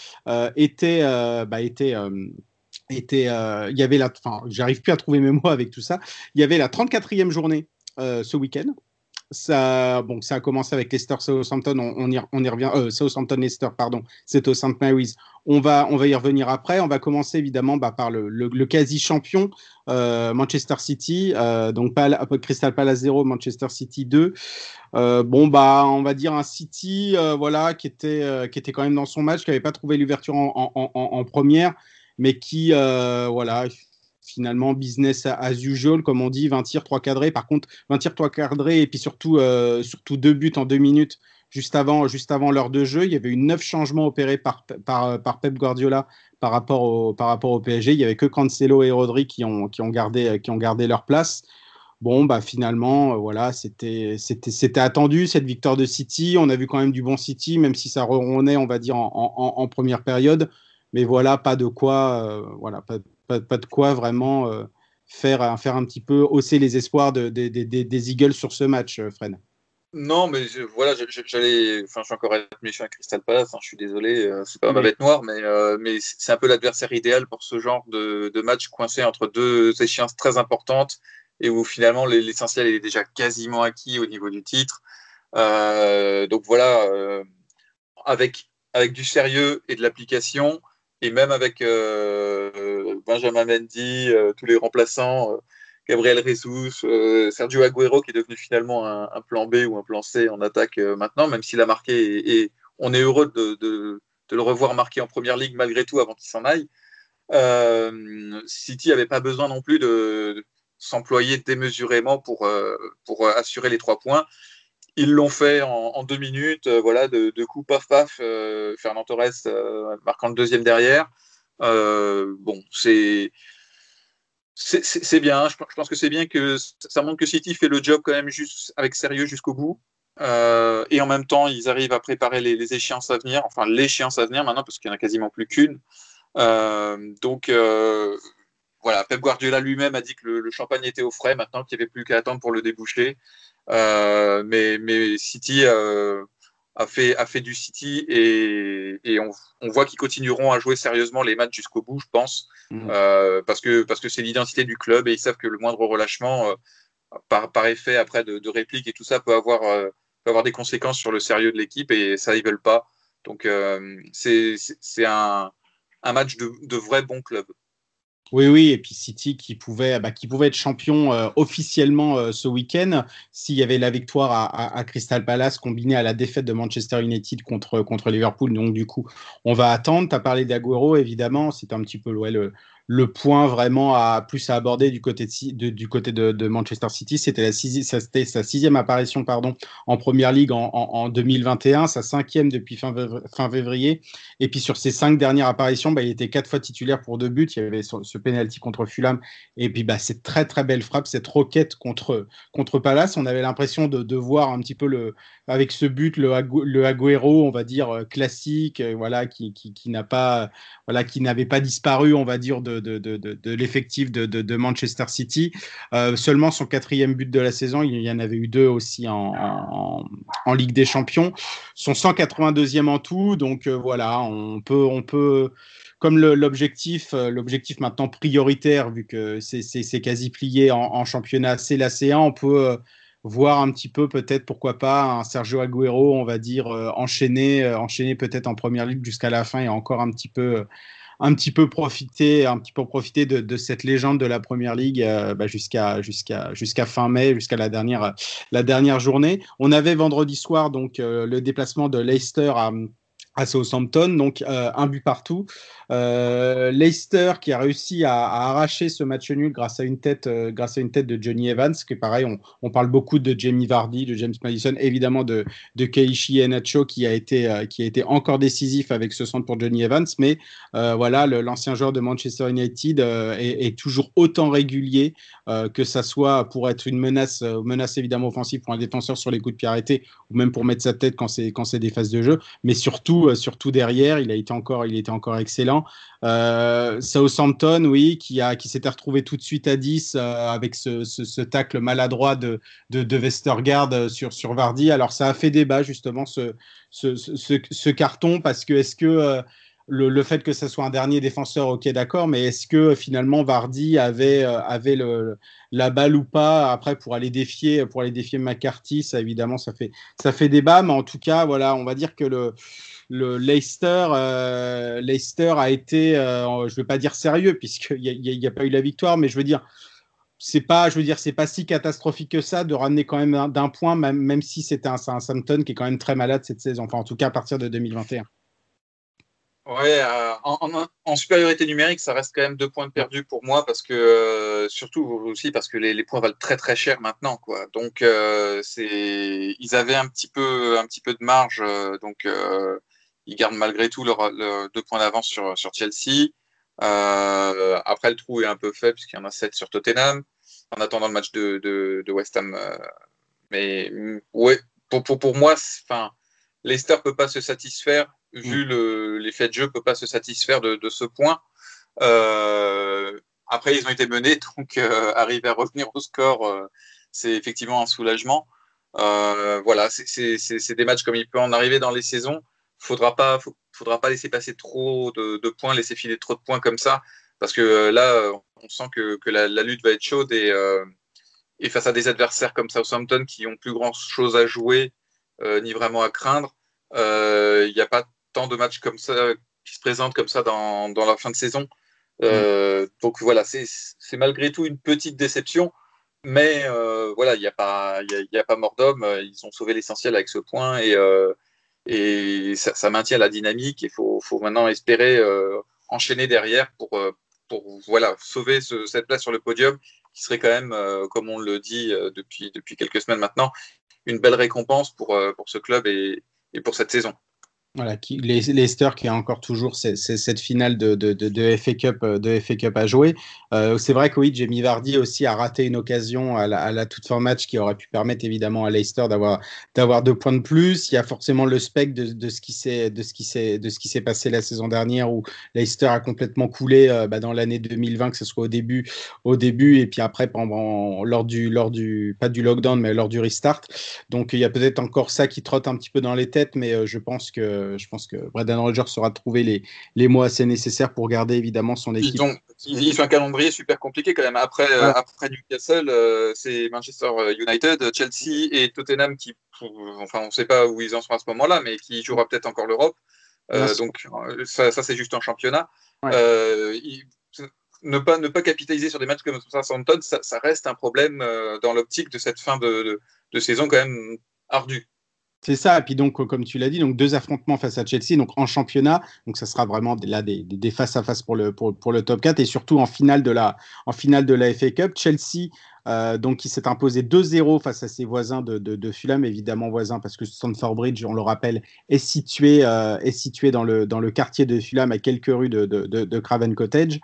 étaient, bah, étaient euh, il y avait la, j'arrive plus à trouver mes mots avec tout ça. Il y avait la 34e journée euh, ce week-end. Ça, bon, ça a commencé avec Leicester Southampton, on, on, y, on y revient. Euh, Southampton Leicester, pardon, c'est au St Mary's. On va, on va y revenir après. On va commencer évidemment bah, par le, quasi champion euh, Manchester City, donc Pal Crystal Palace 0, Manchester City 2. Euh, bon bah, on va dire un City, voilà, qui était, qui était quand même dans son match, qui n'avait pas trouvé l'ouverture en première mais qui, euh, voilà, finalement, business as usual, comme on dit, 20 tirs, 3 cadrés. Par contre, 20 tirs, 3 cadrés, et puis surtout, euh, surtout deux buts en deux minutes juste avant, juste avant l'heure de jeu. Il y avait eu neuf changements opérés par, par Pep Guardiola par rapport, au, PSG. Il n'y avait que Cancelo et Rodri qui ont, gardé, leur place. Bon, bah finalement, euh, voilà, c'était attendu cette victoire de City. On a vu quand même du bon City, même si ça ronronait, on va dire, en première période mais voilà, pas de quoi, euh, voilà, pas, pas, pas, de quoi vraiment euh, faire, faire un petit peu hausser les espoirs de, de, de, des Eagles sur ce match, euh, Fred. Non, mais je, voilà, j'allais, enfin, je suis encore méchant à Crystal Palace. Hein, je suis désolé, euh, c'est pas ma bête noire, mais euh, mais c'est un peu l'adversaire idéal pour ce genre de, de match coincé entre deux échéances très importantes et où finalement l'essentiel est déjà quasiment acquis au niveau du titre. Euh, donc voilà, avec avec du sérieux et de l'application, et même avec euh, Benjamin Mendy, euh, tous les remplaçants, euh, Gabriel Jesus, Sergio Aguero qui est devenu finalement un, plan B ou un plan C en attaque maintenant, même s'il a marqué et, on est heureux de, le revoir marqué en première ligue malgré tout avant qu'il s'en aille. City n'avait pas besoin non plus de, s'employer démesurément pour assurer les trois points. Ils l'ont fait en, deux minutes, euh, voilà, de, de coup paf paf, euh, Fernand Torres euh, marquant le deuxième derrière. bon, c'est c'est bien. Je, pense que c'est bien que ça montre que City fait le job quand même avec sérieux jusqu'au bout. et en même temps, ils arrivent à préparer les, échéances à venir, enfin l'échéance à venir maintenant, parce qu'il n'y en a quasiment plus qu'une. donc voilà, Pep Guardiola lui-même a dit que le, champagne était au frais maintenant, qu'il n'y avait plus qu'à attendre pour le déboucher. Euh, mais, mais City euh, a, fait, a fait du City et, et on, on, voit qu'ils continueront à jouer sérieusement les matchs jusqu'au bout, je pense, mmh. euh, parce que parce que c'est l'identité du club et ils savent que le moindre relâchement, euh, par, par, effet après de, de réplique et tout ça, peut avoir, euh, peut avoir des conséquences sur le sérieux de l'équipe et ça, ils veulent pas. Donc c'est un, un match de, de vrai bon club. Oui, oui, et puis City qui pouvait, bah, qui pouvait être champion euh, officiellement euh, ce week-end s'il y avait la victoire à, à, Crystal Palace combinée à la défaite de Manchester United contre, contre Liverpool. Donc, du coup, on va attendre. Tu as parlé d'Aguero, évidemment. C'est un petit peu ouais, le, le point vraiment à plus à aborder du côté de, Manchester City. C'était sa sixième apparition pardon, en première ligue en, en, 2021, sa cinquième depuis fin, février. Et puis sur ses cinq dernières apparitions, bah, il était quatre fois titulaire pour deux buts. Il y avait ce, penalty contre Fulham. Et puis bah, cette très très belle frappe, cette roquette contre, contre Palace. On avait l'impression de, voir un petit peu le, avec ce but, le, le Agüero, on va dire euh, classique, euh, voilà, qui, qui n'a pas, voilà, qui n'avait pas disparu, on va dire, de de, l'effectif de, Manchester City. Euh, seulement son quatrième but de la saison, il y en avait eu deux aussi en, Ligue des Champions. Son 182e en tout, donc euh, voilà, on peut, on peut comme l'objectif, euh, l'objectif maintenant prioritaire, vu que c'est quasi plié en, championnat, c'est la C1, on peut voir un petit peu peut-être pourquoi pas un Sergio Aguero, on va dire enchaîner, enchaîner peut-être en première ligue jusqu'à la fin et encore un petit peu un petit peu profiter, un petit peu profiter de, cette légende de la première ligue euh, bah, jusqu'à fin mai, jusqu'à la dernière la dernière journée. On avait vendredi soir donc euh, le déplacement de Leicester à à Southampton, donc euh, un but partout. Euh, Leicester qui a réussi à, arracher ce match nul grâce à une tête, euh, grâce à une tête de Johnny Evans, qui pareil, on, on, parle beaucoup de Jamie Vardy, de James Madison, évidemment de, de Enacho qui a été, qui a été encore décisif avec ce centre pour Johnny Evans, mais voilà, l'ancien joueur de Manchester United est, est, toujours autant régulier que ça soit pour être une menace, menace évidemment offensive pour un défenseur sur les coups de pied arrêtés ou même pour mettre sa tête quand c'est quand c'est des phases de jeu, mais surtout, surtout derrière, il a été encore, il était encore excellent. Euh, Southampton, oui, qui, qui s'était retrouvé tout de suite à 10 euh, avec ce, ce, tacle maladroit de, de, de Westergaard sur, sur Vardy. Alors, ça a fait débat, justement, ce, ce, ce carton, parce que est-ce que. Euh, le, le, fait que ce soit un dernier défenseur, ok, d'accord, mais est-ce que finalement Vardy avait, avait le, la balle ou pas? Après pour aller défier, pour aller défier McCarthy Ça évidemment, ça fait, ça fait débat, mais en tout cas, voilà, on va dire que le, le Leicester, euh, Leicester a été, euh, je ne veux pas dire sérieux puisqu'il n'y a, pas eu la victoire, mais je veux dire, c'est pas, je veux dire, c'est pas si catastrophique que ça de ramener quand même d'un point, même, si c'était un, un qui est quand même très malade cette saison, enfin en tout cas à partir de 2021. Ouais, euh, en, en, supériorité numérique, ça reste quand même deux points de perdu pour moi parce que surtout aussi parce que les, points valent très très cher maintenant, quoi. Donc c'est, ils avaient un petit peu un petit peu de marge, donc ils gardent malgré tout leurs leur deux points d'avance sur, sur Chelsea. Euh, après, le trou est un peu faible puisqu'il y en a 7 sur Tottenham en attendant le match de, de, de West Ham. Euh, mais mm, ouais, pour, pour, pour moi, enfin, Leicester peut pas se satisfaire, vu mm. l'effet de jeu, peut pas se satisfaire de, de ce point. Euh, après, ils ont été menés, donc euh, arriver à revenir au score, euh, c'est effectivement un soulagement. Euh, voilà, c'est des matchs comme il peut en arriver dans les saisons faudra pas, faudra pas laisser passer trop de, points, laisser filer trop de points comme ça, parce que euh, là, on sent que, que la, lutte va être chaude et, euh, et face à des adversaires comme Southampton qui ont plus grand chose à jouer euh, ni vraiment à craindre, il n'y a pas tant de matchs comme ça qui se présentent comme ça dans, dans la fin de saison. Donc voilà, c'est malgré tout une petite déception. Mais voilà, il n'y a, pas, y a pas mort d'homme. Ils ont sauvé l'essentiel avec ce point et, et ça, maintient la dynamique. Il faut, faut, maintenant espérer enchaîner derrière pour, pour voilà, sauver ce, cette place sur le podium qui serait quand même, comme on le dit depuis, depuis quelques semaines maintenant, une belle récompense pour, pour ce club et, et pour cette saison. Voilà, qui, Leicester qui a encore toujours cette finale de, FA Cup, euh, de FA Cup à jouer. Euh, c'est vrai que oui, Jamie Vardy aussi a raté une occasion à la, toute fin match qui aurait pu permettre évidemment à Leicester d'avoir deux points de plus. Il y a forcément le spec de ce qui s'est passé la saison dernière où Leicester a complètement coulé euh, bah, dans l'année 2020, que ce soit au début au début et puis après pendant lors du lors du pas du lockdown mais lors du restart. Donc il y a peut-être encore ça qui trotte un petit peu dans les têtes, mais je pense que euh, je pense que Brendan Rodgers saura trouver les, les mots assez nécessaires pour garder évidemment son équipe. Ils ont, un calendrier super compliqué quand même. Après, euh, après Newcastle, euh, c'est Manchester United, Chelsea et Tottenham qui, enfin, on ne sait pas où ils en sont à ce moment-là, mais qui jouera peut-être encore l'Europe. donc ça, ça c'est juste un championnat. ne pas, ne pas capitaliser sur des matchs comme Southampton, ça, ça reste un problème dans l'optique de cette fin de, de, de, saison quand même ardue. C'est ça. Et puis donc, comme tu l'as dit, donc deux affrontements face à Chelsea, donc en championnat. Donc ça sera vraiment là des, face à face pour le pour, pour, le top 4 et surtout en finale de la en finale de la FA Cup. Chelsea. Euh, donc, qui s'est imposé 2-0 face à ses voisins de, de, Fulham, évidemment voisins parce que Stamford Bridge, on le rappelle, est situé, euh, est situé dans, le, dans le quartier de Fulham à quelques rues de, de Craven Cottage.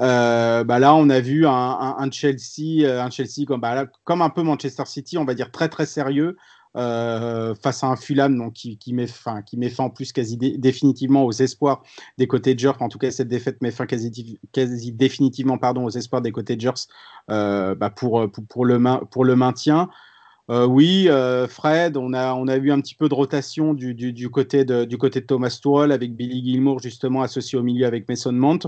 Euh, bah là, on a vu un, un, Chelsea, un Chelsea comme, bah comme un peu Manchester City, on va dire très très sérieux. Euh, face à un Fulham donc, qui, qui, met fin, qui met fin en plus quasi définitivement aux espoirs des Jers. En tout cas, cette défaite met fin quasi, quasi définitivement pardon, aux espoirs des Jers euh, bah pour, pour, pour, le pour le maintien. Euh, oui, euh, Fred, on a, on a eu un petit peu de rotation du, du, du, côté, de, du côté de Thomas Tuchel avec Billy Gilmour justement associé au milieu avec Mason Mount.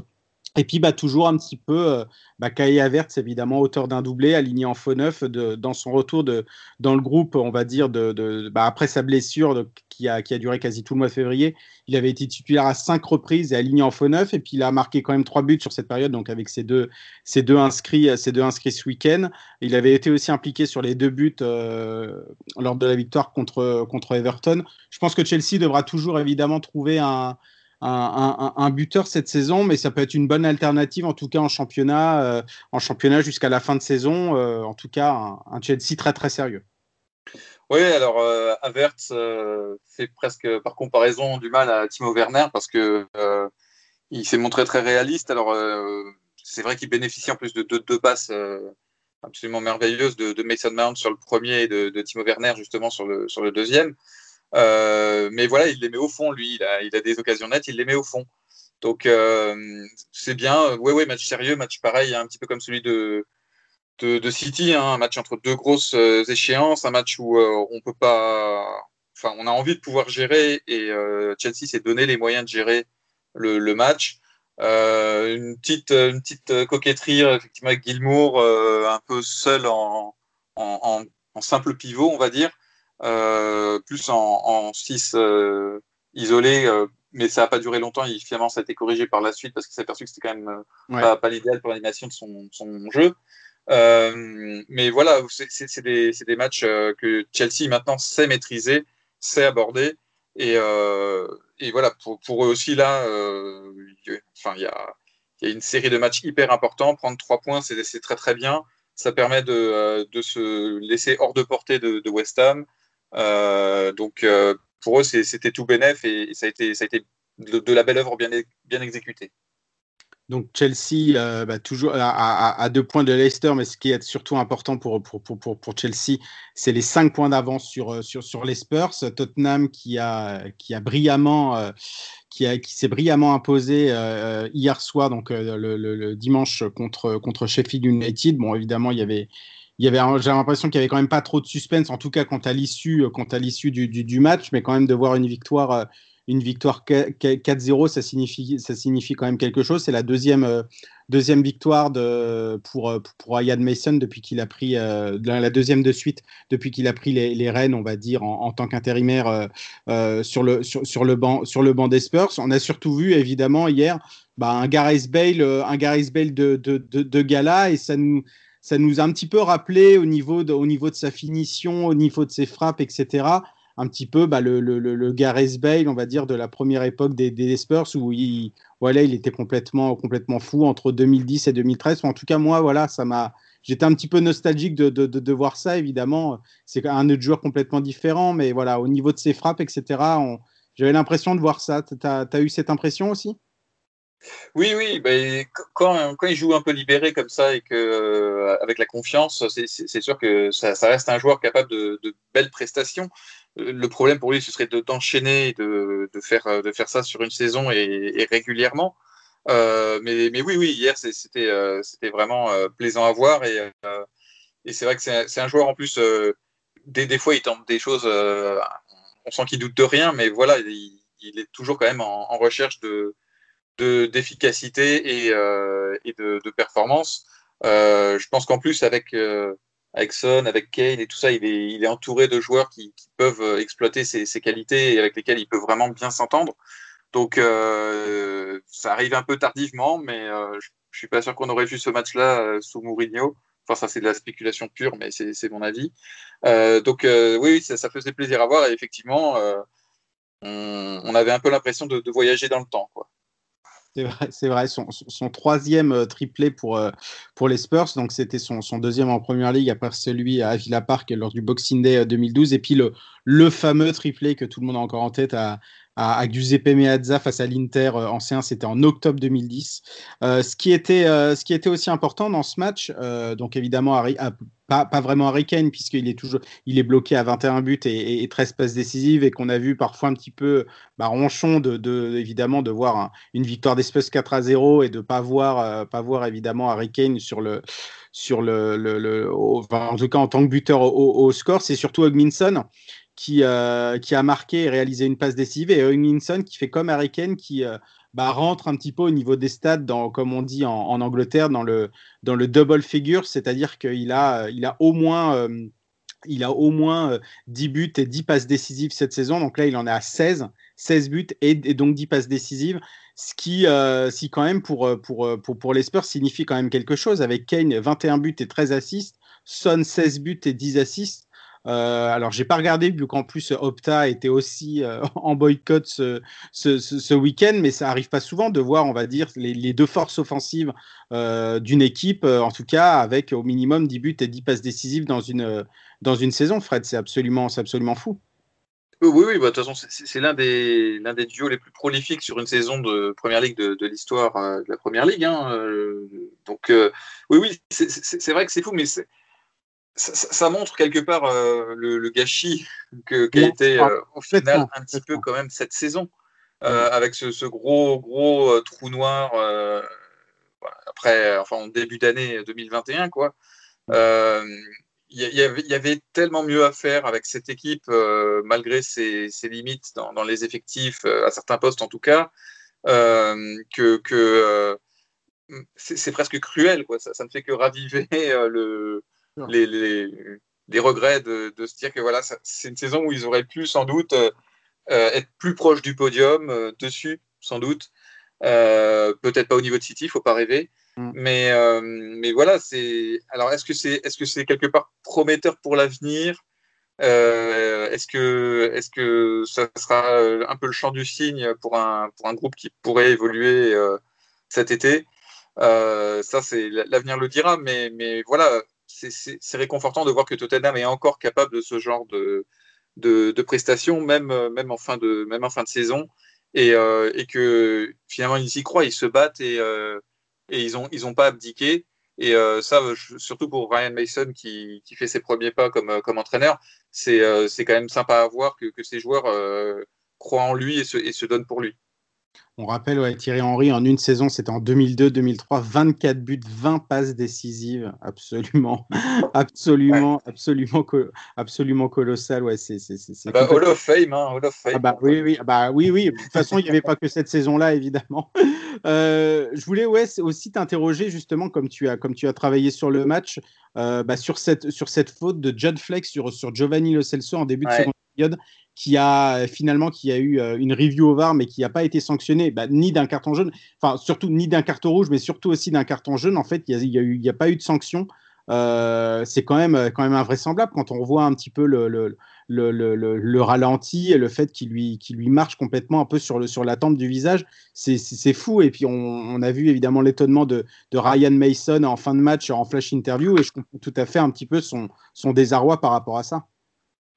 Et puis bah, toujours un petit peu, euh, bah, Kai Havertz évidemment auteur d'un doublé, aligné en faux neuf de, dans son retour de, dans le groupe, on va dire, de, de bah, après sa blessure qui, a, qui a duré quasi tout le mois de février. Il avait été titulaire à cinq reprises et aligné en faux neuf, et puis il a marqué quand même trois buts sur cette période, donc avec ses deux, ses deux, inscrits, ses deux inscrits ce week-end. Il avait été aussi impliqué sur les deux buts euh, lors de la victoire contre, contre Everton. Je pense que Chelsea devra toujours évidemment trouver un un, buteur cette saison, mais ça peut être une bonne alternative, en tout cas en championnat, euh, en championnat jusqu'à la fin de saison. Euh, en tout cas, un, Chelsea très très sérieux. Oui, alors euh, Havertz fait presque par comparaison du mal à Timo Werner parce que il s'est montré très réaliste. Alors c'est vrai qu'il bénéficie en plus de deux, passes absolument merveilleuses de, Mason Mount sur le premier et de, de, Timo Werner justement sur le, sur le deuxième. Euh, mais voilà, il les met au fond, lui. Il a, des occasions nettes, il les met au fond. Donc, euh, c'est bien. Oui, oui, match sérieux, match pareil, un petit peu comme celui de, de, City, hein, un match entre deux grosses euh, échéances, un match où on peut pas. Enfin, on a envie de pouvoir gérer et Chelsea s'est donné les moyens de gérer le, match. une petite, coquetterie, effectivement, avec Gilmour, un peu seul en, simple pivot, on va dire. Euh, plus en 6 euh, isolé, euh, mais ça n'a pas duré longtemps. Il, finalement, ça a été corrigé par la suite parce qu'il s'est aperçu que c'était quand même pas, pas l'idéal pour l'animation de son, son jeu. Euh, mais voilà, c'est des, des, matchs que Chelsea maintenant sait maîtriser, sait aborder. Et, euh, et voilà, pour, pour, eux aussi, là, euh, enfin, il y a, y a, une série de matchs hyper importants. Prendre trois points, c'est très très bien. Ça permet de, de, se laisser hors de portée de, de West Ham. Euh, donc euh, pour eux, c'était tout bénef et, ça a été, ça a été de, la belle œuvre bien, bien exécutée. Donc Chelsea, euh, bah, toujours à, deux points de Leicester, mais ce qui est surtout important pour, pour, pour, pour Chelsea, c'est les cinq points d'avance sur, sur, sur les Spurs. Tottenham qui a, qui a brillamment, qui, a, qui s'est brillamment imposé hier soir, donc le, le, le, dimanche contre, contre Sheffield United. Bon, évidemment, il y avait il y avait, j'ai l'impression qu'il y avait quand même pas trop de suspense, en tout cas quant à l'issue, euh, quant à l'issue du, match, mais quand même de voir une victoire, euh, une victoire 4-0, ça signifie, ça signifie quand même quelque chose. C'est la deuxième, deuxième victoire de, pour, pour Ayad Mason depuis qu'il a pris la deuxième de suite depuis qu'il a pris les, les rênes, on va dire, en, tant qu'intérimaire sur, le, sur, le banc, sur le banc des Spurs. On a surtout vu, évidemment, hier, bah, un Gareth Bale, un Gareth Bale de, de, de, de gala et ça nous ça nous a un petit peu rappelé au niveau de, au niveau de sa finition, au niveau de ses frappes, etc. Un petit peu bah, le, Gareth Bale, on va dire, de la première époque des, Spurs où il, voilà, il était complètement, complètement fou entre 2010 et 2013. en tout cas, moi, voilà, ça m'a. J'étais un petit peu nostalgique de, voir ça, évidemment. C'est un autre joueur complètement différent, mais voilà, au niveau de ses frappes, etc., j'avais l'impression de voir ça. Tu eu cette impression aussi? Oui, oui, ben, quand, il joue un peu libéré comme ça et euh, avec la confiance, c'est sûr que ça, reste un joueur capable de, belles prestations. Euh, le problème pour lui, ce serait d'enchaîner, de, de, faire, ça sur une saison et, régulièrement. Euh, mais, oui, oui, hier, c'était vraiment plaisant à voir et, c'est vrai que c'est un joueur en plus, des, fois, il tente des choses, on sent qu'il doute de rien, mais voilà, il, il est toujours quand même en recherche de d'efficacité et, euh, et de, de, performance. Euh, je pense qu'en plus, avec, euh, avec Son, avec Kane et tout ça, il est, il est entouré de joueurs qui, qui peuvent exploiter ses, ses, qualités et avec lesquels il peut vraiment bien s'entendre. Donc, euh, ça arrive un peu tardivement, mais euh, je, je suis pas sûr qu'on aurait vu ce match-là euh, sous Mourinho. Enfin, ça, c'est de la spéculation pure, mais c'est mon avis. donc, oui, ça, ça, faisait plaisir à voir. Et effectivement, on, on, avait un peu l'impression de, de, voyager dans le temps. Quoi. C'est vrai, son, troisième euh, triplé pour, euh, pour les Spurs. Donc, c'était son, son, deuxième en première ligue après celui à Villa Park lors du Boxing Day 2012. Euh, Et puis, le, le fameux triplé que tout le monde a encore en tête à, à, à Giuseppe Meazza face à l'Inter euh, ancien, c'était en octobre 2010. Euh, ce, qui était, euh, ce qui était aussi important dans ce match, donc évidemment, ah, pas, pas, vraiment Harry Kane, puisqu'il est toujours il est bloqué à 21 buts et, et, et 13 passes décisives, et qu'on a vu parfois un petit peu bah, ronchon de, de, évidemment de voir un, une victoire d'espèce 4 à 0 et de pas pas voir évidemment Harry Kane sur le sur le, en tout cas en tant que buteur au score, c'est surtout Ogminson qui, euh, qui a marqué et réalisé une passe décisive, et Hugginson qui fait comme Harry Kane, qui euh, bah, rentre un petit peu au niveau des stats, dans, comme on dit en, Angleterre, dans le, double figure, c'est-à-dire qu'il a, au moins, euh, il a au moins 10 buts et 10 passes décisives cette saison, donc là il en est à 16, 16 buts et, donc 10 passes décisives, ce qui, euh, si quand même pour, pour, pour, pour les Spurs signifie quand même quelque chose, avec Kane 21 buts et 13 assists, Son 16 buts et 10 assists, euh, alors, j'ai pas regardé vu qu'en plus Opta était aussi euh, en boycott ce, week-end, mais ça arrive pas souvent de voir, on va dire, les, deux forces offensives euh, d'une équipe, euh, en tout cas avec au minimum 10 buts et 10 passes décisives dans une, dans une saison, Fred. C'est absolument, absolument fou. Oui, oui, bah, de toute façon, c'est l'un des, des duos les plus prolifiques sur une saison de Première Ligue de, l'histoire de la Première Ligue. Hein. donc, oui, oui, c'est vrai que c'est fou, mais c'est ça, ça, montre quelque part euh, le, le, gâchis qu'a qu été euh, au final un petit peu quand même cette saison, euh, avec ce, ce, gros gros trou noir après, enfin en début d'année 2021 quoi. Il y, y, avait tellement mieux à faire avec cette équipe malgré ses, ses, limites dans, dans, les effectifs à certains postes en tout cas que, que c'est presque cruel quoi. Ça, ça, ne fait que raviver le les, les, les, regrets de, de, se dire que voilà, c'est une saison où ils auraient pu sans doute euh, euh, être plus proches du podium, euh, dessus, sans doute. Peut-être pas au niveau de City, il faut pas rêver. Mm. Mais, mais voilà, c'est. Alors, est-ce que c'est est -ce c'est quelque part prometteur pour l'avenir? Euh, Est-ce que, est que ça sera un peu le champ du signe pour un, pour un groupe qui pourrait évoluer cet été? Ça, c'est l'avenir le dira. Mais, mais voilà, c'est réconfortant de voir que Tottenham est encore capable de ce genre de, de, prestations, même, même, en fin de, même en fin de saison, et, euh, et que finalement ils y croient, ils se battent et, euh, et ils n'ont ils pas abdiqué. Et euh, ça, surtout pour Ryan Mason qui, qui, fait ses premiers pas comme, comme entraîneur, c'est quand même sympa à voir que, que ces joueurs croient en lui et se, et se donnent pour lui. On rappelle, ouais, Thierry Henry, en une saison, c'était en 2002-2003, 24 buts, 20 passes décisives. Absolument, absolument, absolument, absolument colossal. Ouais, c'est, c'est, ah bah, Hall of Fame, hein, Hall of Fame. Ah bah, oui, oui, ah bah, oui, oui. De toute façon, il n'y avait pas que cette saison-là, évidemment. Euh, je voulais ouais, aussi t'interroger, justement, comme tu, as, comme tu as travaillé sur le match, euh, bah, sur, cette, sur cette faute de Judd Flex sur, sur Giovanni Lo Celso en début de seconde période qui a finalement qui a eu euh, une review au VAR mais qui n'a pas été sanctionné bah, ni d'un carton jaune, enfin surtout ni d'un carton rouge mais surtout aussi d'un carton jaune. En fait, il n'y a, pas eu de sanction. Euh, c'est quand même, quand même invraisemblable quand on voit un petit peu le, le, le, le ralenti et le fait qu'il lui, marche complètement un peu sur, la tempe du visage. C'est fou. Et puis on, a vu évidemment l'étonnement de, Ryan Mason en fin de match en flash interview et je comprends tout à fait un petit peu son désarroi par rapport à ça.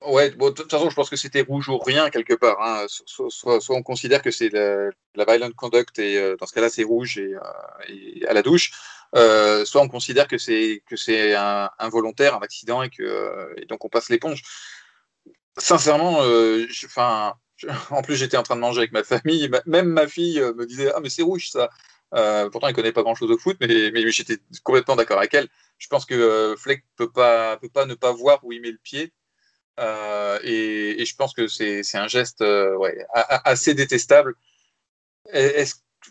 Ouais, bon, de toute façon, je pense que c'était rouge ou rien quelque part. Hein. Soit, on considère que c'est la, la, violent conduct et euh, dans ce cas-là, c'est rouge et, euh, à la douche. Euh, soit on considère que c'est que c'est un, involontaire, un accident et que euh, donc on passe l'éponge. Sincèrement, enfin, en plus j'étais en train de manger avec ma famille, même ma fille me disait ah mais c'est rouge ça. pourtant, elle connaît pas grand-chose au foot, mais, mais j'étais complètement d'accord avec elle. Je pense que Fleck peut pas peut pas ne pas voir où il met le pied. Euh, et, je pense que c'est un geste euh, assez détestable.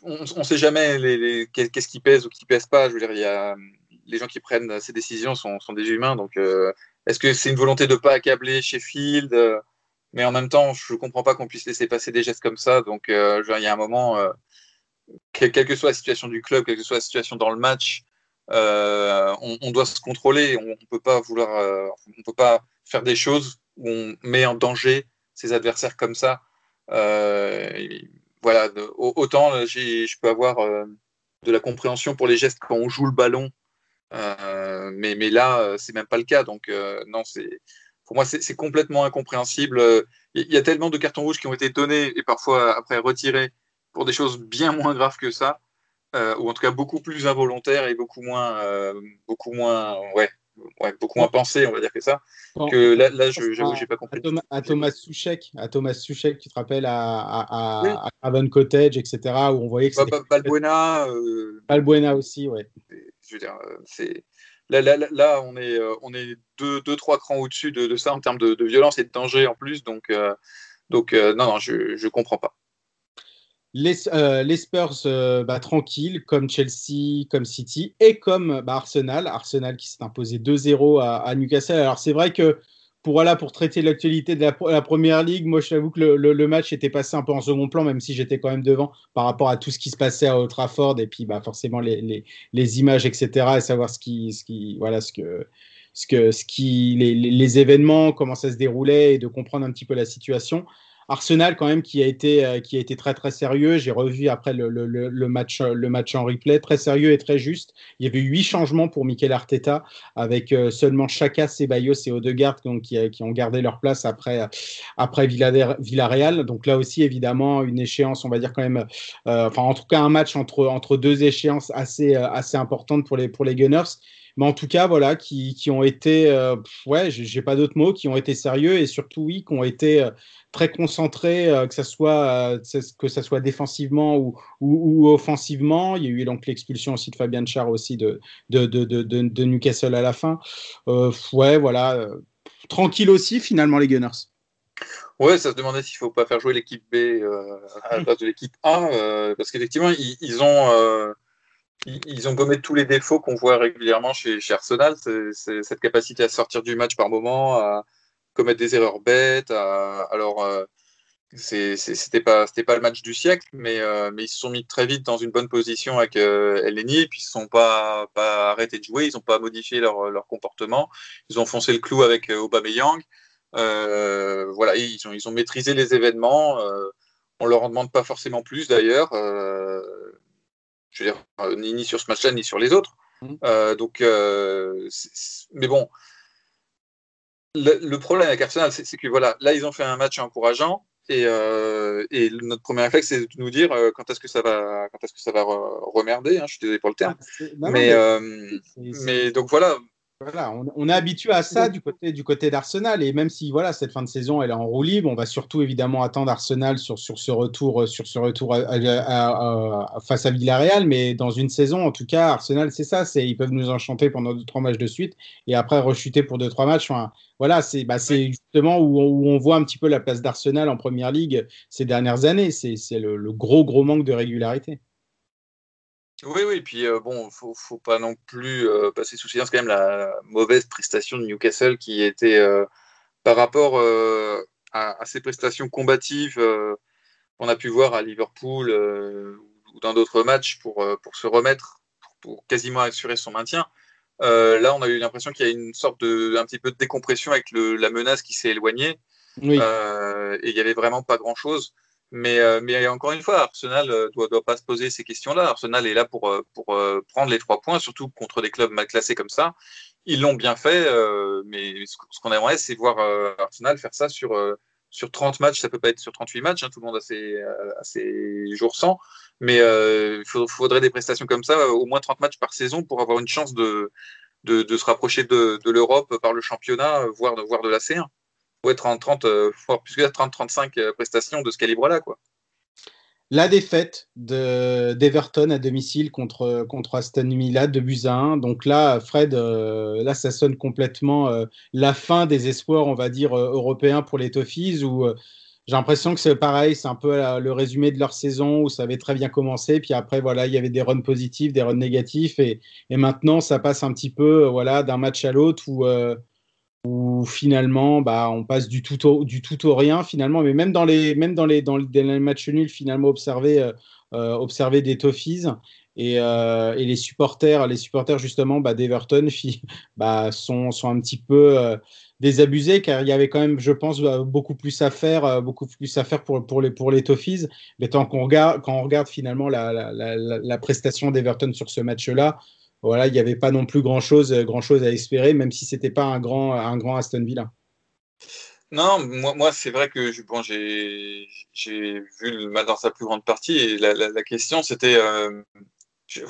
On ne sait jamais qu'est-ce qui pèse ou qui pèse pas. Je veux dire, y a, les gens qui prennent ces décisions sont, sont des humains. Donc, euh, est-ce que c'est une volonté de ne pas accabler Sheffield? Mais en même temps, je ne comprends pas qu'on puisse laisser passer des gestes comme ça. Donc, il y a un moment, quelle, que soit la situation du club, quelle que soit la situation dans le match, on, on, doit se contrôler. On ne peut pas vouloir, on peut pas faire des choses où on met en danger ses adversaires comme ça. Euh, voilà, autant je peux avoir euh, de la compréhension pour les gestes quand on joue le ballon, euh, mais, mais là, c'est même pas le cas. Donc, non, c'est pour moi, c'est complètement incompréhensible. Il y a tellement de cartons rouges qui ont été donnés et parfois après retirés pour des choses bien moins graves que ça, ou en tout cas beaucoup plus involontaires et beaucoup moins, beaucoup moins, ouais, ouais, beaucoup moins pensé, on va dire que ça. Que là, là j'avoue, j'ai pas compris. À Thomas, Souchek, à Thomas Souchek, tu te rappelles à, à, à, Cottage, etc., où on voyait que c'était. Balbuena. Euh... Balbuena aussi, ouais. Je veux dire, euh, c'est. Là, là, là, on est, euh, on est deux, deux trois crans au-dessus de, de, ça en termes de, de, violence et de danger en plus. Donc, euh, donc non, non, je ne comprends pas. Les, euh, les Spurs euh, bah, tranquilles, comme Chelsea, comme City et comme bah, Arsenal. Arsenal qui s'est imposé 2-0 à, à, Newcastle. Alors c'est vrai que pour, pour traiter l'actualité de la, première ligue, moi je t'avoue que le, match était passé un peu en second plan, même si j'étais quand même devant par rapport à tout ce qui se passait à Old Trafford et puis bah, forcément les, images, etc. et savoir ce qui, ce qui, voilà, ce que, ce que, ce qui, les, les événements, comment ça se déroulait et de comprendre un petit peu la situation. Arsenal quand même qui a été euh, qui a été très très sérieux. J'ai revu après le, le, match le match en replay, très sérieux et très juste. Il y avait huit changements pour Mikel Arteta avec euh, seulement Chaka, Ceballos et Odegaard donc qui, qui, ont gardé leur place après après Villarreal. Donc là aussi évidemment une échéance, on va dire quand même, euh, enfin en tout cas un match entre entre deux échéances assez assez importantes pour les pour les Gunners mais en tout cas, voilà, qui, qui ont été, euh, ouais, j'ai pas d'autres mots, qui ont été sérieux et surtout, oui, qui ont été euh, très concentrés, euh, que ça soit, euh, que ça soit défensivement ou, ou, ou, offensivement. Il y a eu donc l'expulsion aussi de Fabien Char aussi de, de, de, de, de Newcastle à la fin. Ouais, voilà, tranquille aussi finalement les Gunners. Ouais, ça se demandait s'il faut pas faire jouer l'équipe B à la place de l'équipe A, parce qu'effectivement, ils, ils, ont ils ont gommé tous les défauts qu'on voit régulièrement chez, Arsenal. Cette capacité à sortir du match par moment, à commettre des erreurs bêtes. Alors, euh, c'était pas le match du siècle, mais, euh, mais ils se sont mis très vite dans une bonne position avec euh, Eleni, et puis ils se sont pas arrêtés de jouer, ils ont pas modifié leur, comportement, ils ont foncé le clou avec euh, Aubameyang. Euh, voilà, ils ont ils ont maîtrisé les événements. On leur en demande pas forcément plus d'ailleurs. Je veux dire, euh, ni, ni, sur ce match-là, ni sur les autres. Mmh. Euh, donc, euh, mais bon, le, le, problème avec Arsenal, c'est que voilà, là, ils ont fait un match encourageant. Et, euh, et notre premier réflexe, c'est de nous dire quand est-ce que ça va, quand est-ce que ça va remerder. Hein, je suis désolé pour le terme. Ah, non, mais, mais, mais donc voilà, Voilà, on, est habitué à ça du côté, du côté d'Arsenal. Et même si voilà, cette fin de saison, elle est en roue libre, on va surtout évidemment attendre Arsenal sur, sur ce retour, sur ce retour face à Villarreal. Mais dans une saison, en tout cas, Arsenal, c'est ça. C'est, ils peuvent nous enchanter pendant deux, trois matchs de suite et après rechuter pour deux, trois matchs. voilà, c'est bah, justement où, on voit un petit peu la place d'Arsenal en première ligue ces dernières années. C'est, le gros, gros manque de régularité. Oui, oui, puis euh, bon, faut, faut pas non plus euh, passer sous silence quand même la mauvaise prestation de Newcastle qui était euh, par rapport à, ses prestations combatives qu'on a pu voir à Liverpool ou dans d'autres matchs pour, pour se remettre, pour, quasiment assurer son maintien. là, on a eu l'impression qu'il y a une sorte de un petit peu de décompression avec le, la menace qui s'est éloignée. et il n'y avait vraiment pas grand chose. Mais, euh, mais encore une fois, Arsenal ne euh, doit, doit, pas se poser ces questions-là. Arsenal est là pour, euh, pour prendre les trois points, surtout contre des clubs mal classés comme ça. Ils l'ont bien fait, mais ce, qu'on aimerait, c'est voir Arsenal faire ça sur, sur 30 matchs. Ça peut pas être sur 38 matchs, hein, tout le monde a ses, a ses jours sans. Mais il faudrait des prestations comme ça, au moins 30 matchs par saison pour avoir une chance de, de, de se rapprocher de, de l'Europe par le championnat, voire, voire de la C1 être en 30, euh, plus que 30-35 euh, prestations de ce calibre-là. quoi. La défaite d'Everton à domicile contre, contre Aston Villa de buts à 1. Donc là, Fred, euh, là, ça sonne complètement la fin des espoirs, on va dire, européens pour les Toffees. Où j'ai l'impression que c'est pareil, c'est un peu le résumé de leur saison où ça avait très bien commencé. Puis après, voilà, il y avait des runs positifs, des runs négatifs. Et, et maintenant, ça passe un petit peu voilà, d'un match à l'autre où où finalement bah, on passe du tout au, du tout au rien finalement. Mais même dans les même dans les dans les, matchs nuls finalement observer euh, euh, des Toffees et, euh, et, les supporters les supporters justement bah, d'Everton bah, sont, sont un petit peu désabusés car il y avait quand même je pense beaucoup plus à faire beaucoup plus à faire pour, pour les pour les Toffees. Mais tant qu'on regarde quand on regarde finalement la, la, la, prestation d'Everton sur ce match là voilà, il n'y avait pas non plus grand chose, euh, grand chose à espérer, même si c'était pas un grand, un grand Aston Villa. Non, moi, moi c'est vrai que bon, j'ai vu le match dans sa plus grande partie et la, la, question c'était euh,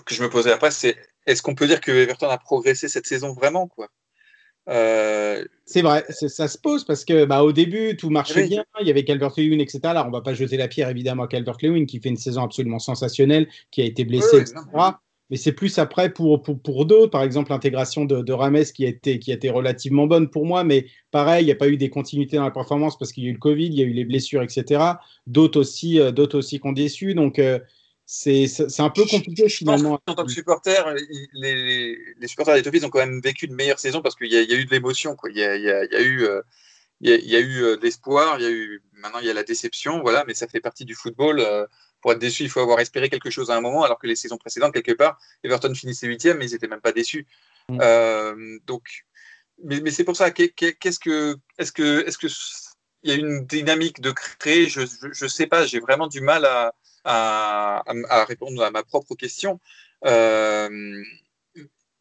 que je me posais après, c'est est-ce qu'on peut dire que Everton a progressé cette saison vraiment quoi? Euh... C'est vrai, ça se pose parce que bah, au début tout marchait bien, il y avait Calvert-Lewin, etc. Là, on va pas jeter la pierre évidemment à Calvert-Lewin qui fait une saison absolument sensationnelle, qui a été blessé, etc mais c'est plus après pour, pour, pour d'autres, par exemple l'intégration de, de, Rames qui a, été, qui a été relativement bonne pour moi, mais pareil, il n'y a pas eu des continuités dans la performance parce qu'il y a eu le Covid, il y a eu les blessures, etc. D'autres aussi, euh, d'autres aussi qui ont déçu, donc euh, c'est un peu compliqué finalement. en tant que supporter, les, les supporters des Toffees ont quand même vécu une meilleure saison parce qu'il y, y, a eu de l'émotion, il y a, y, a, y a eu... Euh, il y, a, eu de l'espoir, il y a eu maintenant il y a la déception, voilà, mais ça fait partie du football pour être déçu, il faut avoir espéré quelque chose à un moment, alors que les saisons précédentes, quelque part, Everton finissait huitième, mais ils n'étaient même pas déçus. Mm. Euh, donc, mais, mais c'est pour ça, qu'est-ce que, est-ce que, est-ce que il y a une dynamique de créer? Je ne sais pas, j'ai vraiment du mal à, à, à, répondre à ma propre question. Euh,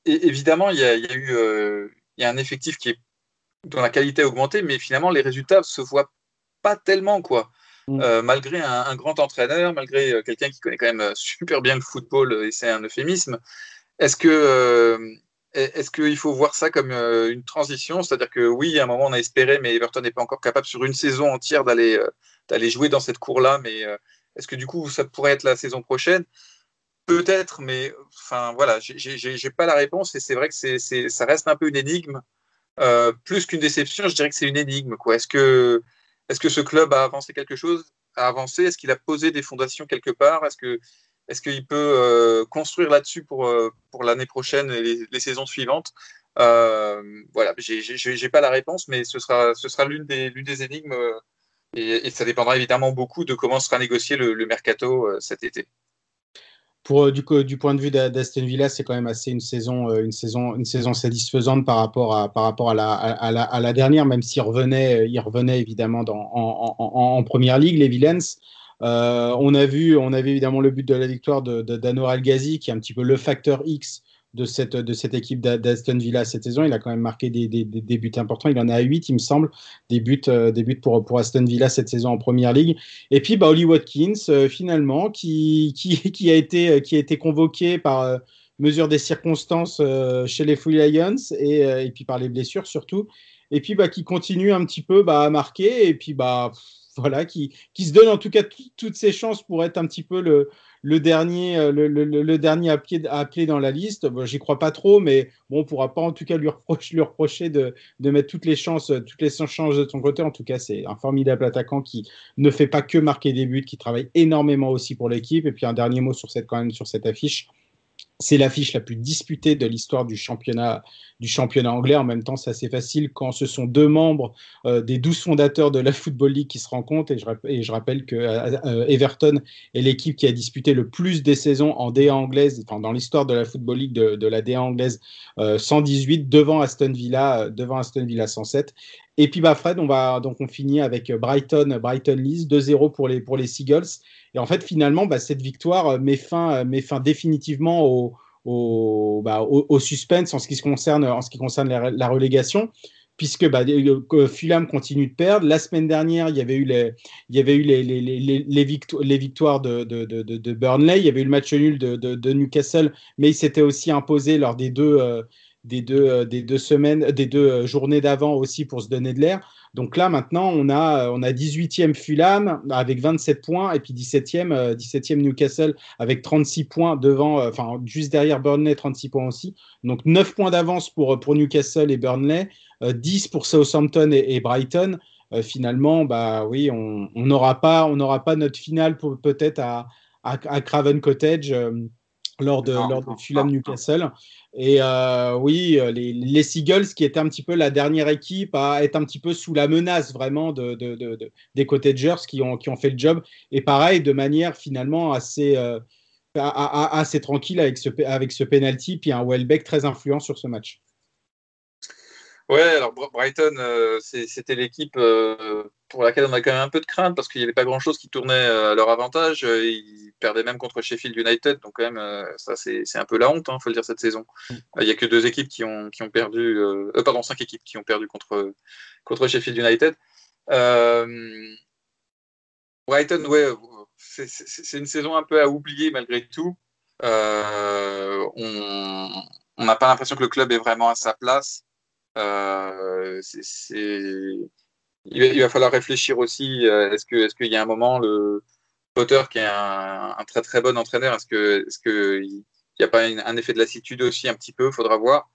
et évidemment, il y a, il y a eu euh, il y a un effectif qui est dont la qualité a augmenté, mais finalement les résultats se voient pas tellement quoi. Mm. Euh, malgré un, grand entraîneur, malgré euh, quelqu'un qui connaît quand même euh, super bien le football, et c'est un euphémisme, est-ce que est-ce qu'il faut voir ça comme une transition? C'est-à-dire que oui, à un moment on a espéré, mais Everton n'est pas encore capable sur une saison entière d'aller jouer dans cette cour-là. Mais est-ce que du coup ça pourrait être la saison prochaine? Peut-être, mais enfin voilà, j'ai pas la réponse et c'est vrai que ça reste un peu une énigme. plus qu'une déception, je dirais que c'est une énigme. Est-ce que est-ce que ce club a avancé quelque chose A avancé? Est-ce qu'il a posé des fondations quelque part? Est-ce qu'il peut euh, construire là-dessus pour, euh, pour l'année prochaine et les, saisons suivantes? Euh, Voilà, j'ai pas la réponse, mais ce sera, ce sera l'une des, des énigmes et, ça dépendra évidemment beaucoup de comment sera négocié le mercato cet été euh, du, point de vue d'Aston Villa, c'est quand même assez une saison, euh, une saison, une saison satisfaisante par rapport à, par rapport à la, à, la, à la dernière, même s'il revenait, il revenait évidemment en, première ligue, les Villains. Euh, on a vu, on avait évidemment le but de la victoire de, de Ghazi, qui est un petit peu le facteur X de cette, de cette équipe d'Aston Villa cette saison. Il a quand même marqué des, des, des, buts importants. Il en a 8, il me semble, des buts, euh, des buts pour, pour Aston Villa cette saison en première ligue. Et puis, bah, Watkins, euh, finalement, qui, qui, qui, a été, qui a été convoqué par mesure des circonstances chez les Full Lions et, et, puis par les blessures surtout. Et puis bah, qui continue un petit peu bah, à marquer et puis bah voilà, qui, qui se donne en tout cas toutes ses chances pour être un petit peu le, le dernier, euh, le, le, le dernier à appeler dans la liste. J'y crois pas trop, mais bon, on pourra pas en tout cas lui reprocher, de, de mettre toutes les chances, toutes les chances de son côté. En tout cas, c'est un formidable attaquant qui ne fait pas que marquer des buts, qui travaille énormément aussi pour l'équipe. Et puis un dernier mot sur cette quand même sur cette affiche. C'est l'affiche la plus disputée de l'histoire du championnat, du championnat anglais. En même temps, c'est assez facile quand ce sont deux membres euh, des douze fondateurs de la Football League qui se rencontrent. Et je, et je rappelle que euh, euh, Everton est l'équipe qui a disputé le plus des saisons en DA anglaise, enfin, dans l'histoire de la Football League de, de la DA anglaise, 118 devant Aston Villa, devant Aston Villa 107. Et puis bah Fred, on va donc on finit avec Brighton, Brighton Leeds 2-0 pour les pour les Seagulls. Et en fait finalement bah, cette victoire met fin met fin définitivement au au, bah, au, suspense en ce qui concerne en ce qui concerne la, relégation puisque bah, Fulham continue de perdre. La semaine dernière, il y avait eu les, il y avait eu les, les, les, les victoires, victoires de, de, de, de, Burnley, il y avait eu le match nul de, de Newcastle, mais il s'était aussi imposé lors des deux, euh, des deux, euh, des deux semaines, des deux euh, journées d'avant aussi pour se donner de l'air. Donc là, maintenant, on a, on a 18e Fulham avec 27 points et puis 17e, 17e Newcastle avec 36 points devant, enfin, juste derrière Burnley, 36 points aussi. Donc 9 points d'avance pour, pour Newcastle et Burnley, 10 pour Southampton et, et Brighton. finalement, bah oui, on n'aura pas, on n'aura pas notre finale peut-être à, à, à, Craven Cottage lors de, lors de Fulham Newcastle. Et euh, oui, euh, les, Seagulls, qui étaient un petit peu la dernière équipe à être un petit peu sous la menace vraiment de, des Cottagers qui ont, qui ont fait le job. Et pareil, de manière finalement assez, euh, assez tranquille avec ce, avec ce penalty, puis un Welbeck très influent sur ce match. Ouais, alors Brighton, euh, c'était l'équipe euh, pour laquelle on a quand même un peu de crainte parce qu'il n'y avait pas grand-chose qui tournait euh, à leur avantage. Ils perdaient même contre Sheffield United, donc quand même, ça c'est un peu la honte, il hein, faut le dire, cette saison. Il n'y a que deux équipes qui ont, qui ont perdu, pardon, cinq équipes qui ont perdu contre, contre Sheffield United. Brighton, ouais, c'est une saison un peu à oublier malgré tout. on n'a pas l'impression que le club est vraiment à sa place. Euh, il, va, falloir réfléchir aussi. Euh, est-ce qu'il est y a un moment, le Potter, qui est un, très très bon entraîneur, est-ce qu'il est que n'y a pas un effet de lassitude aussi un petit peu Faudra voir.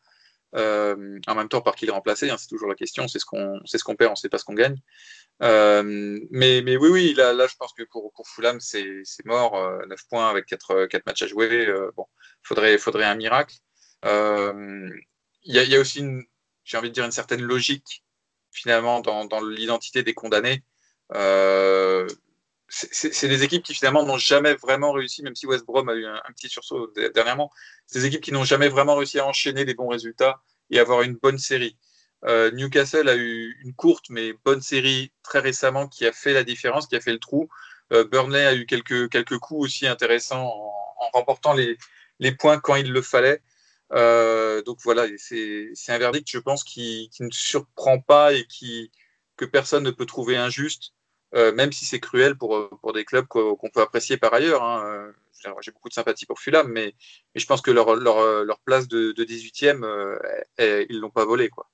Euh, en même temps, par qui le remplacer hein, C'est toujours la question. C'est ce qu'on ce qu'on perd, on ne sait pas ce qu'on gagne. mais, mais oui, oui, là, je pense que pour, pour Fulham, c'est mort. 9 points avec 4, 4 matchs à jouer. bon, faudrait, faudrait un miracle. Il y, y, a aussi une, j'ai envie de dire, une certaine logique finalement dans, l'identité des condamnés. Euh, c'est des équipes qui finalement n'ont jamais vraiment réussi, même si West Brom a eu un, petit sursaut dernièrement, c'est des équipes qui n'ont jamais vraiment réussi à enchaîner des bons résultats et avoir une bonne série. Euh, Newcastle a eu une courte mais bonne série très récemment qui a fait la différence, qui a fait le trou. Euh, Burnley a eu quelques, coups aussi intéressants en, remportant les, points quand il le fallait. Euh, donc voilà, c'est un verdict, je pense, qui, ne surprend pas et qui, que personne ne peut trouver injuste, euh, même si c'est cruel pour, pour des clubs qu'on peut apprécier par ailleurs. Hein. J'ai beaucoup de sympathie pour Fulham, mais, mais je pense que leur, leur, leur place de, de 18e, euh, ils l'ont pas volée. Quoi.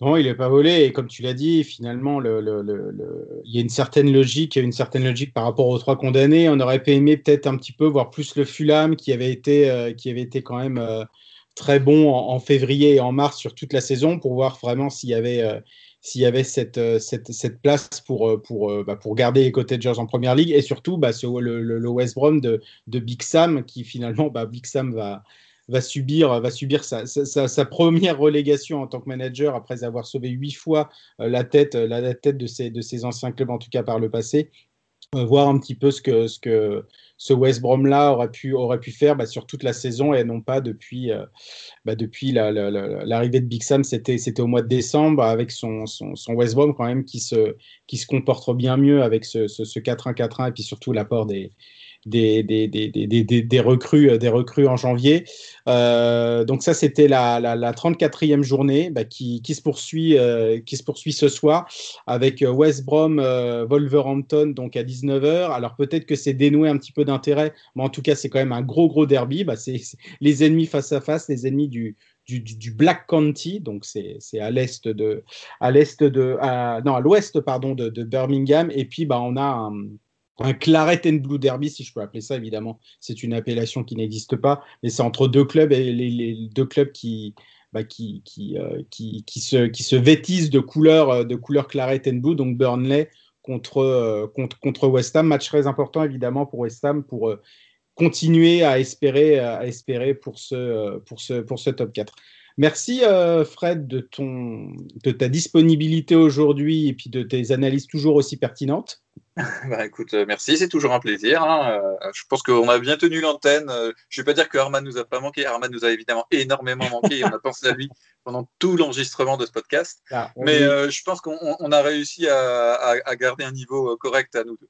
Non, il n'est pas volé. Et comme tu l'as dit, finalement, le, le, le, il y a une certaine logique, une certaine logique par rapport aux trois condamnés. On aurait pu aimer peut-être un petit peu voir plus le Fulham qui avait été, euh, qui avait été quand même euh, très bon en, février et en mars sur toute la saison pour voir vraiment s'il y avait, euh, s'il y avait cette, place pour, pour, bah, pour garder les en première ligue et surtout bah, le, West Brom de, de Big Sam qui finalement, bah, Big Sam va va subir, va subir sa, sa, première relégation en tant que manager après avoir sauvé huit fois euh, la tête, la, la tête de, ses, de ses anciens clubs, en tout cas par le passé. Euh, voir un petit peu ce que, ce que ce West Brom là aurait pu, aurait pu faire bah, sur toute la saison et non pas depuis, euh, bah, depuis l'arrivée la, la, de Big Sam, c'était au mois de décembre avec son, son, son, West Brom quand même qui se, qui se comporte bien mieux avec ce, ce, ce 4-1-4-1 et puis surtout l'apport des, des, des, des, des, recrues, recrues en janvier. Euh, donc ça, c'était la, la, la, 34e journée bah, qui, se poursuit, euh, qui se poursuit ce soir avec West Brom, euh, Wolverhampton donc à 19h. Alors peut-être que c'est dénoué un petit peu d'intérêt, mais en tout cas, c'est quand même un gros, gros derby. Bah, c'est les ennemis face à face, les ennemis du, Black County, donc c'est à l'ouest de, Birmingham. Et puis bah on a un, un Claret and Blue Derby, si je peux appeler ça, évidemment. C'est une appellation qui n'existe pas, mais c'est entre deux clubs et les, deux clubs qui, bah, qui, euh, qui, qui, se, vêtissent de couleur, euh, de couleur Claret and Blue, donc Burnley contre, euh, contre, contre West Ham. Match très important, évidemment, pour West Ham pour continuer à espérer, à espérer pour, ce, pour, ce, pour ce top 4. Merci euh, Fred de, ton, de ta disponibilité aujourd'hui et puis de tes analyses toujours aussi pertinentes. bah, écoute, euh, merci, c'est toujours un plaisir. Hein. Euh, je pense qu'on a bien tenu l'antenne. Je ne vais pas dire que Arman nous a pas manqué. Arman nous a évidemment énormément manqué et on a pensé à lui pendant tout l'enregistrement de ce podcast. Ah, Mais euh, je pense qu'on a réussi à, à, à, garder un niveau correct à nous deux.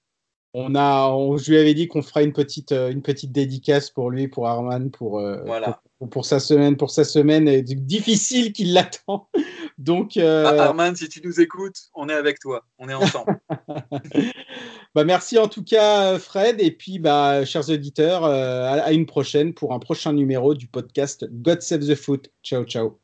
On a, on, je lui avais dit qu'on ferait une petite, une petite dédicace pour lui, pour Arman, pour, voilà. pour, pour, sa semaine, pour sa semaine difficile qui l'attend. Donc, euh... Arman, si tu nous écoutes, on est avec toi, on est ensemble. bah, merci en tout cas, Fred, et puis, bah, chers auditeurs, euh, à une prochaine pour un prochain numéro du podcast God Save the Foot. Ciao, ciao.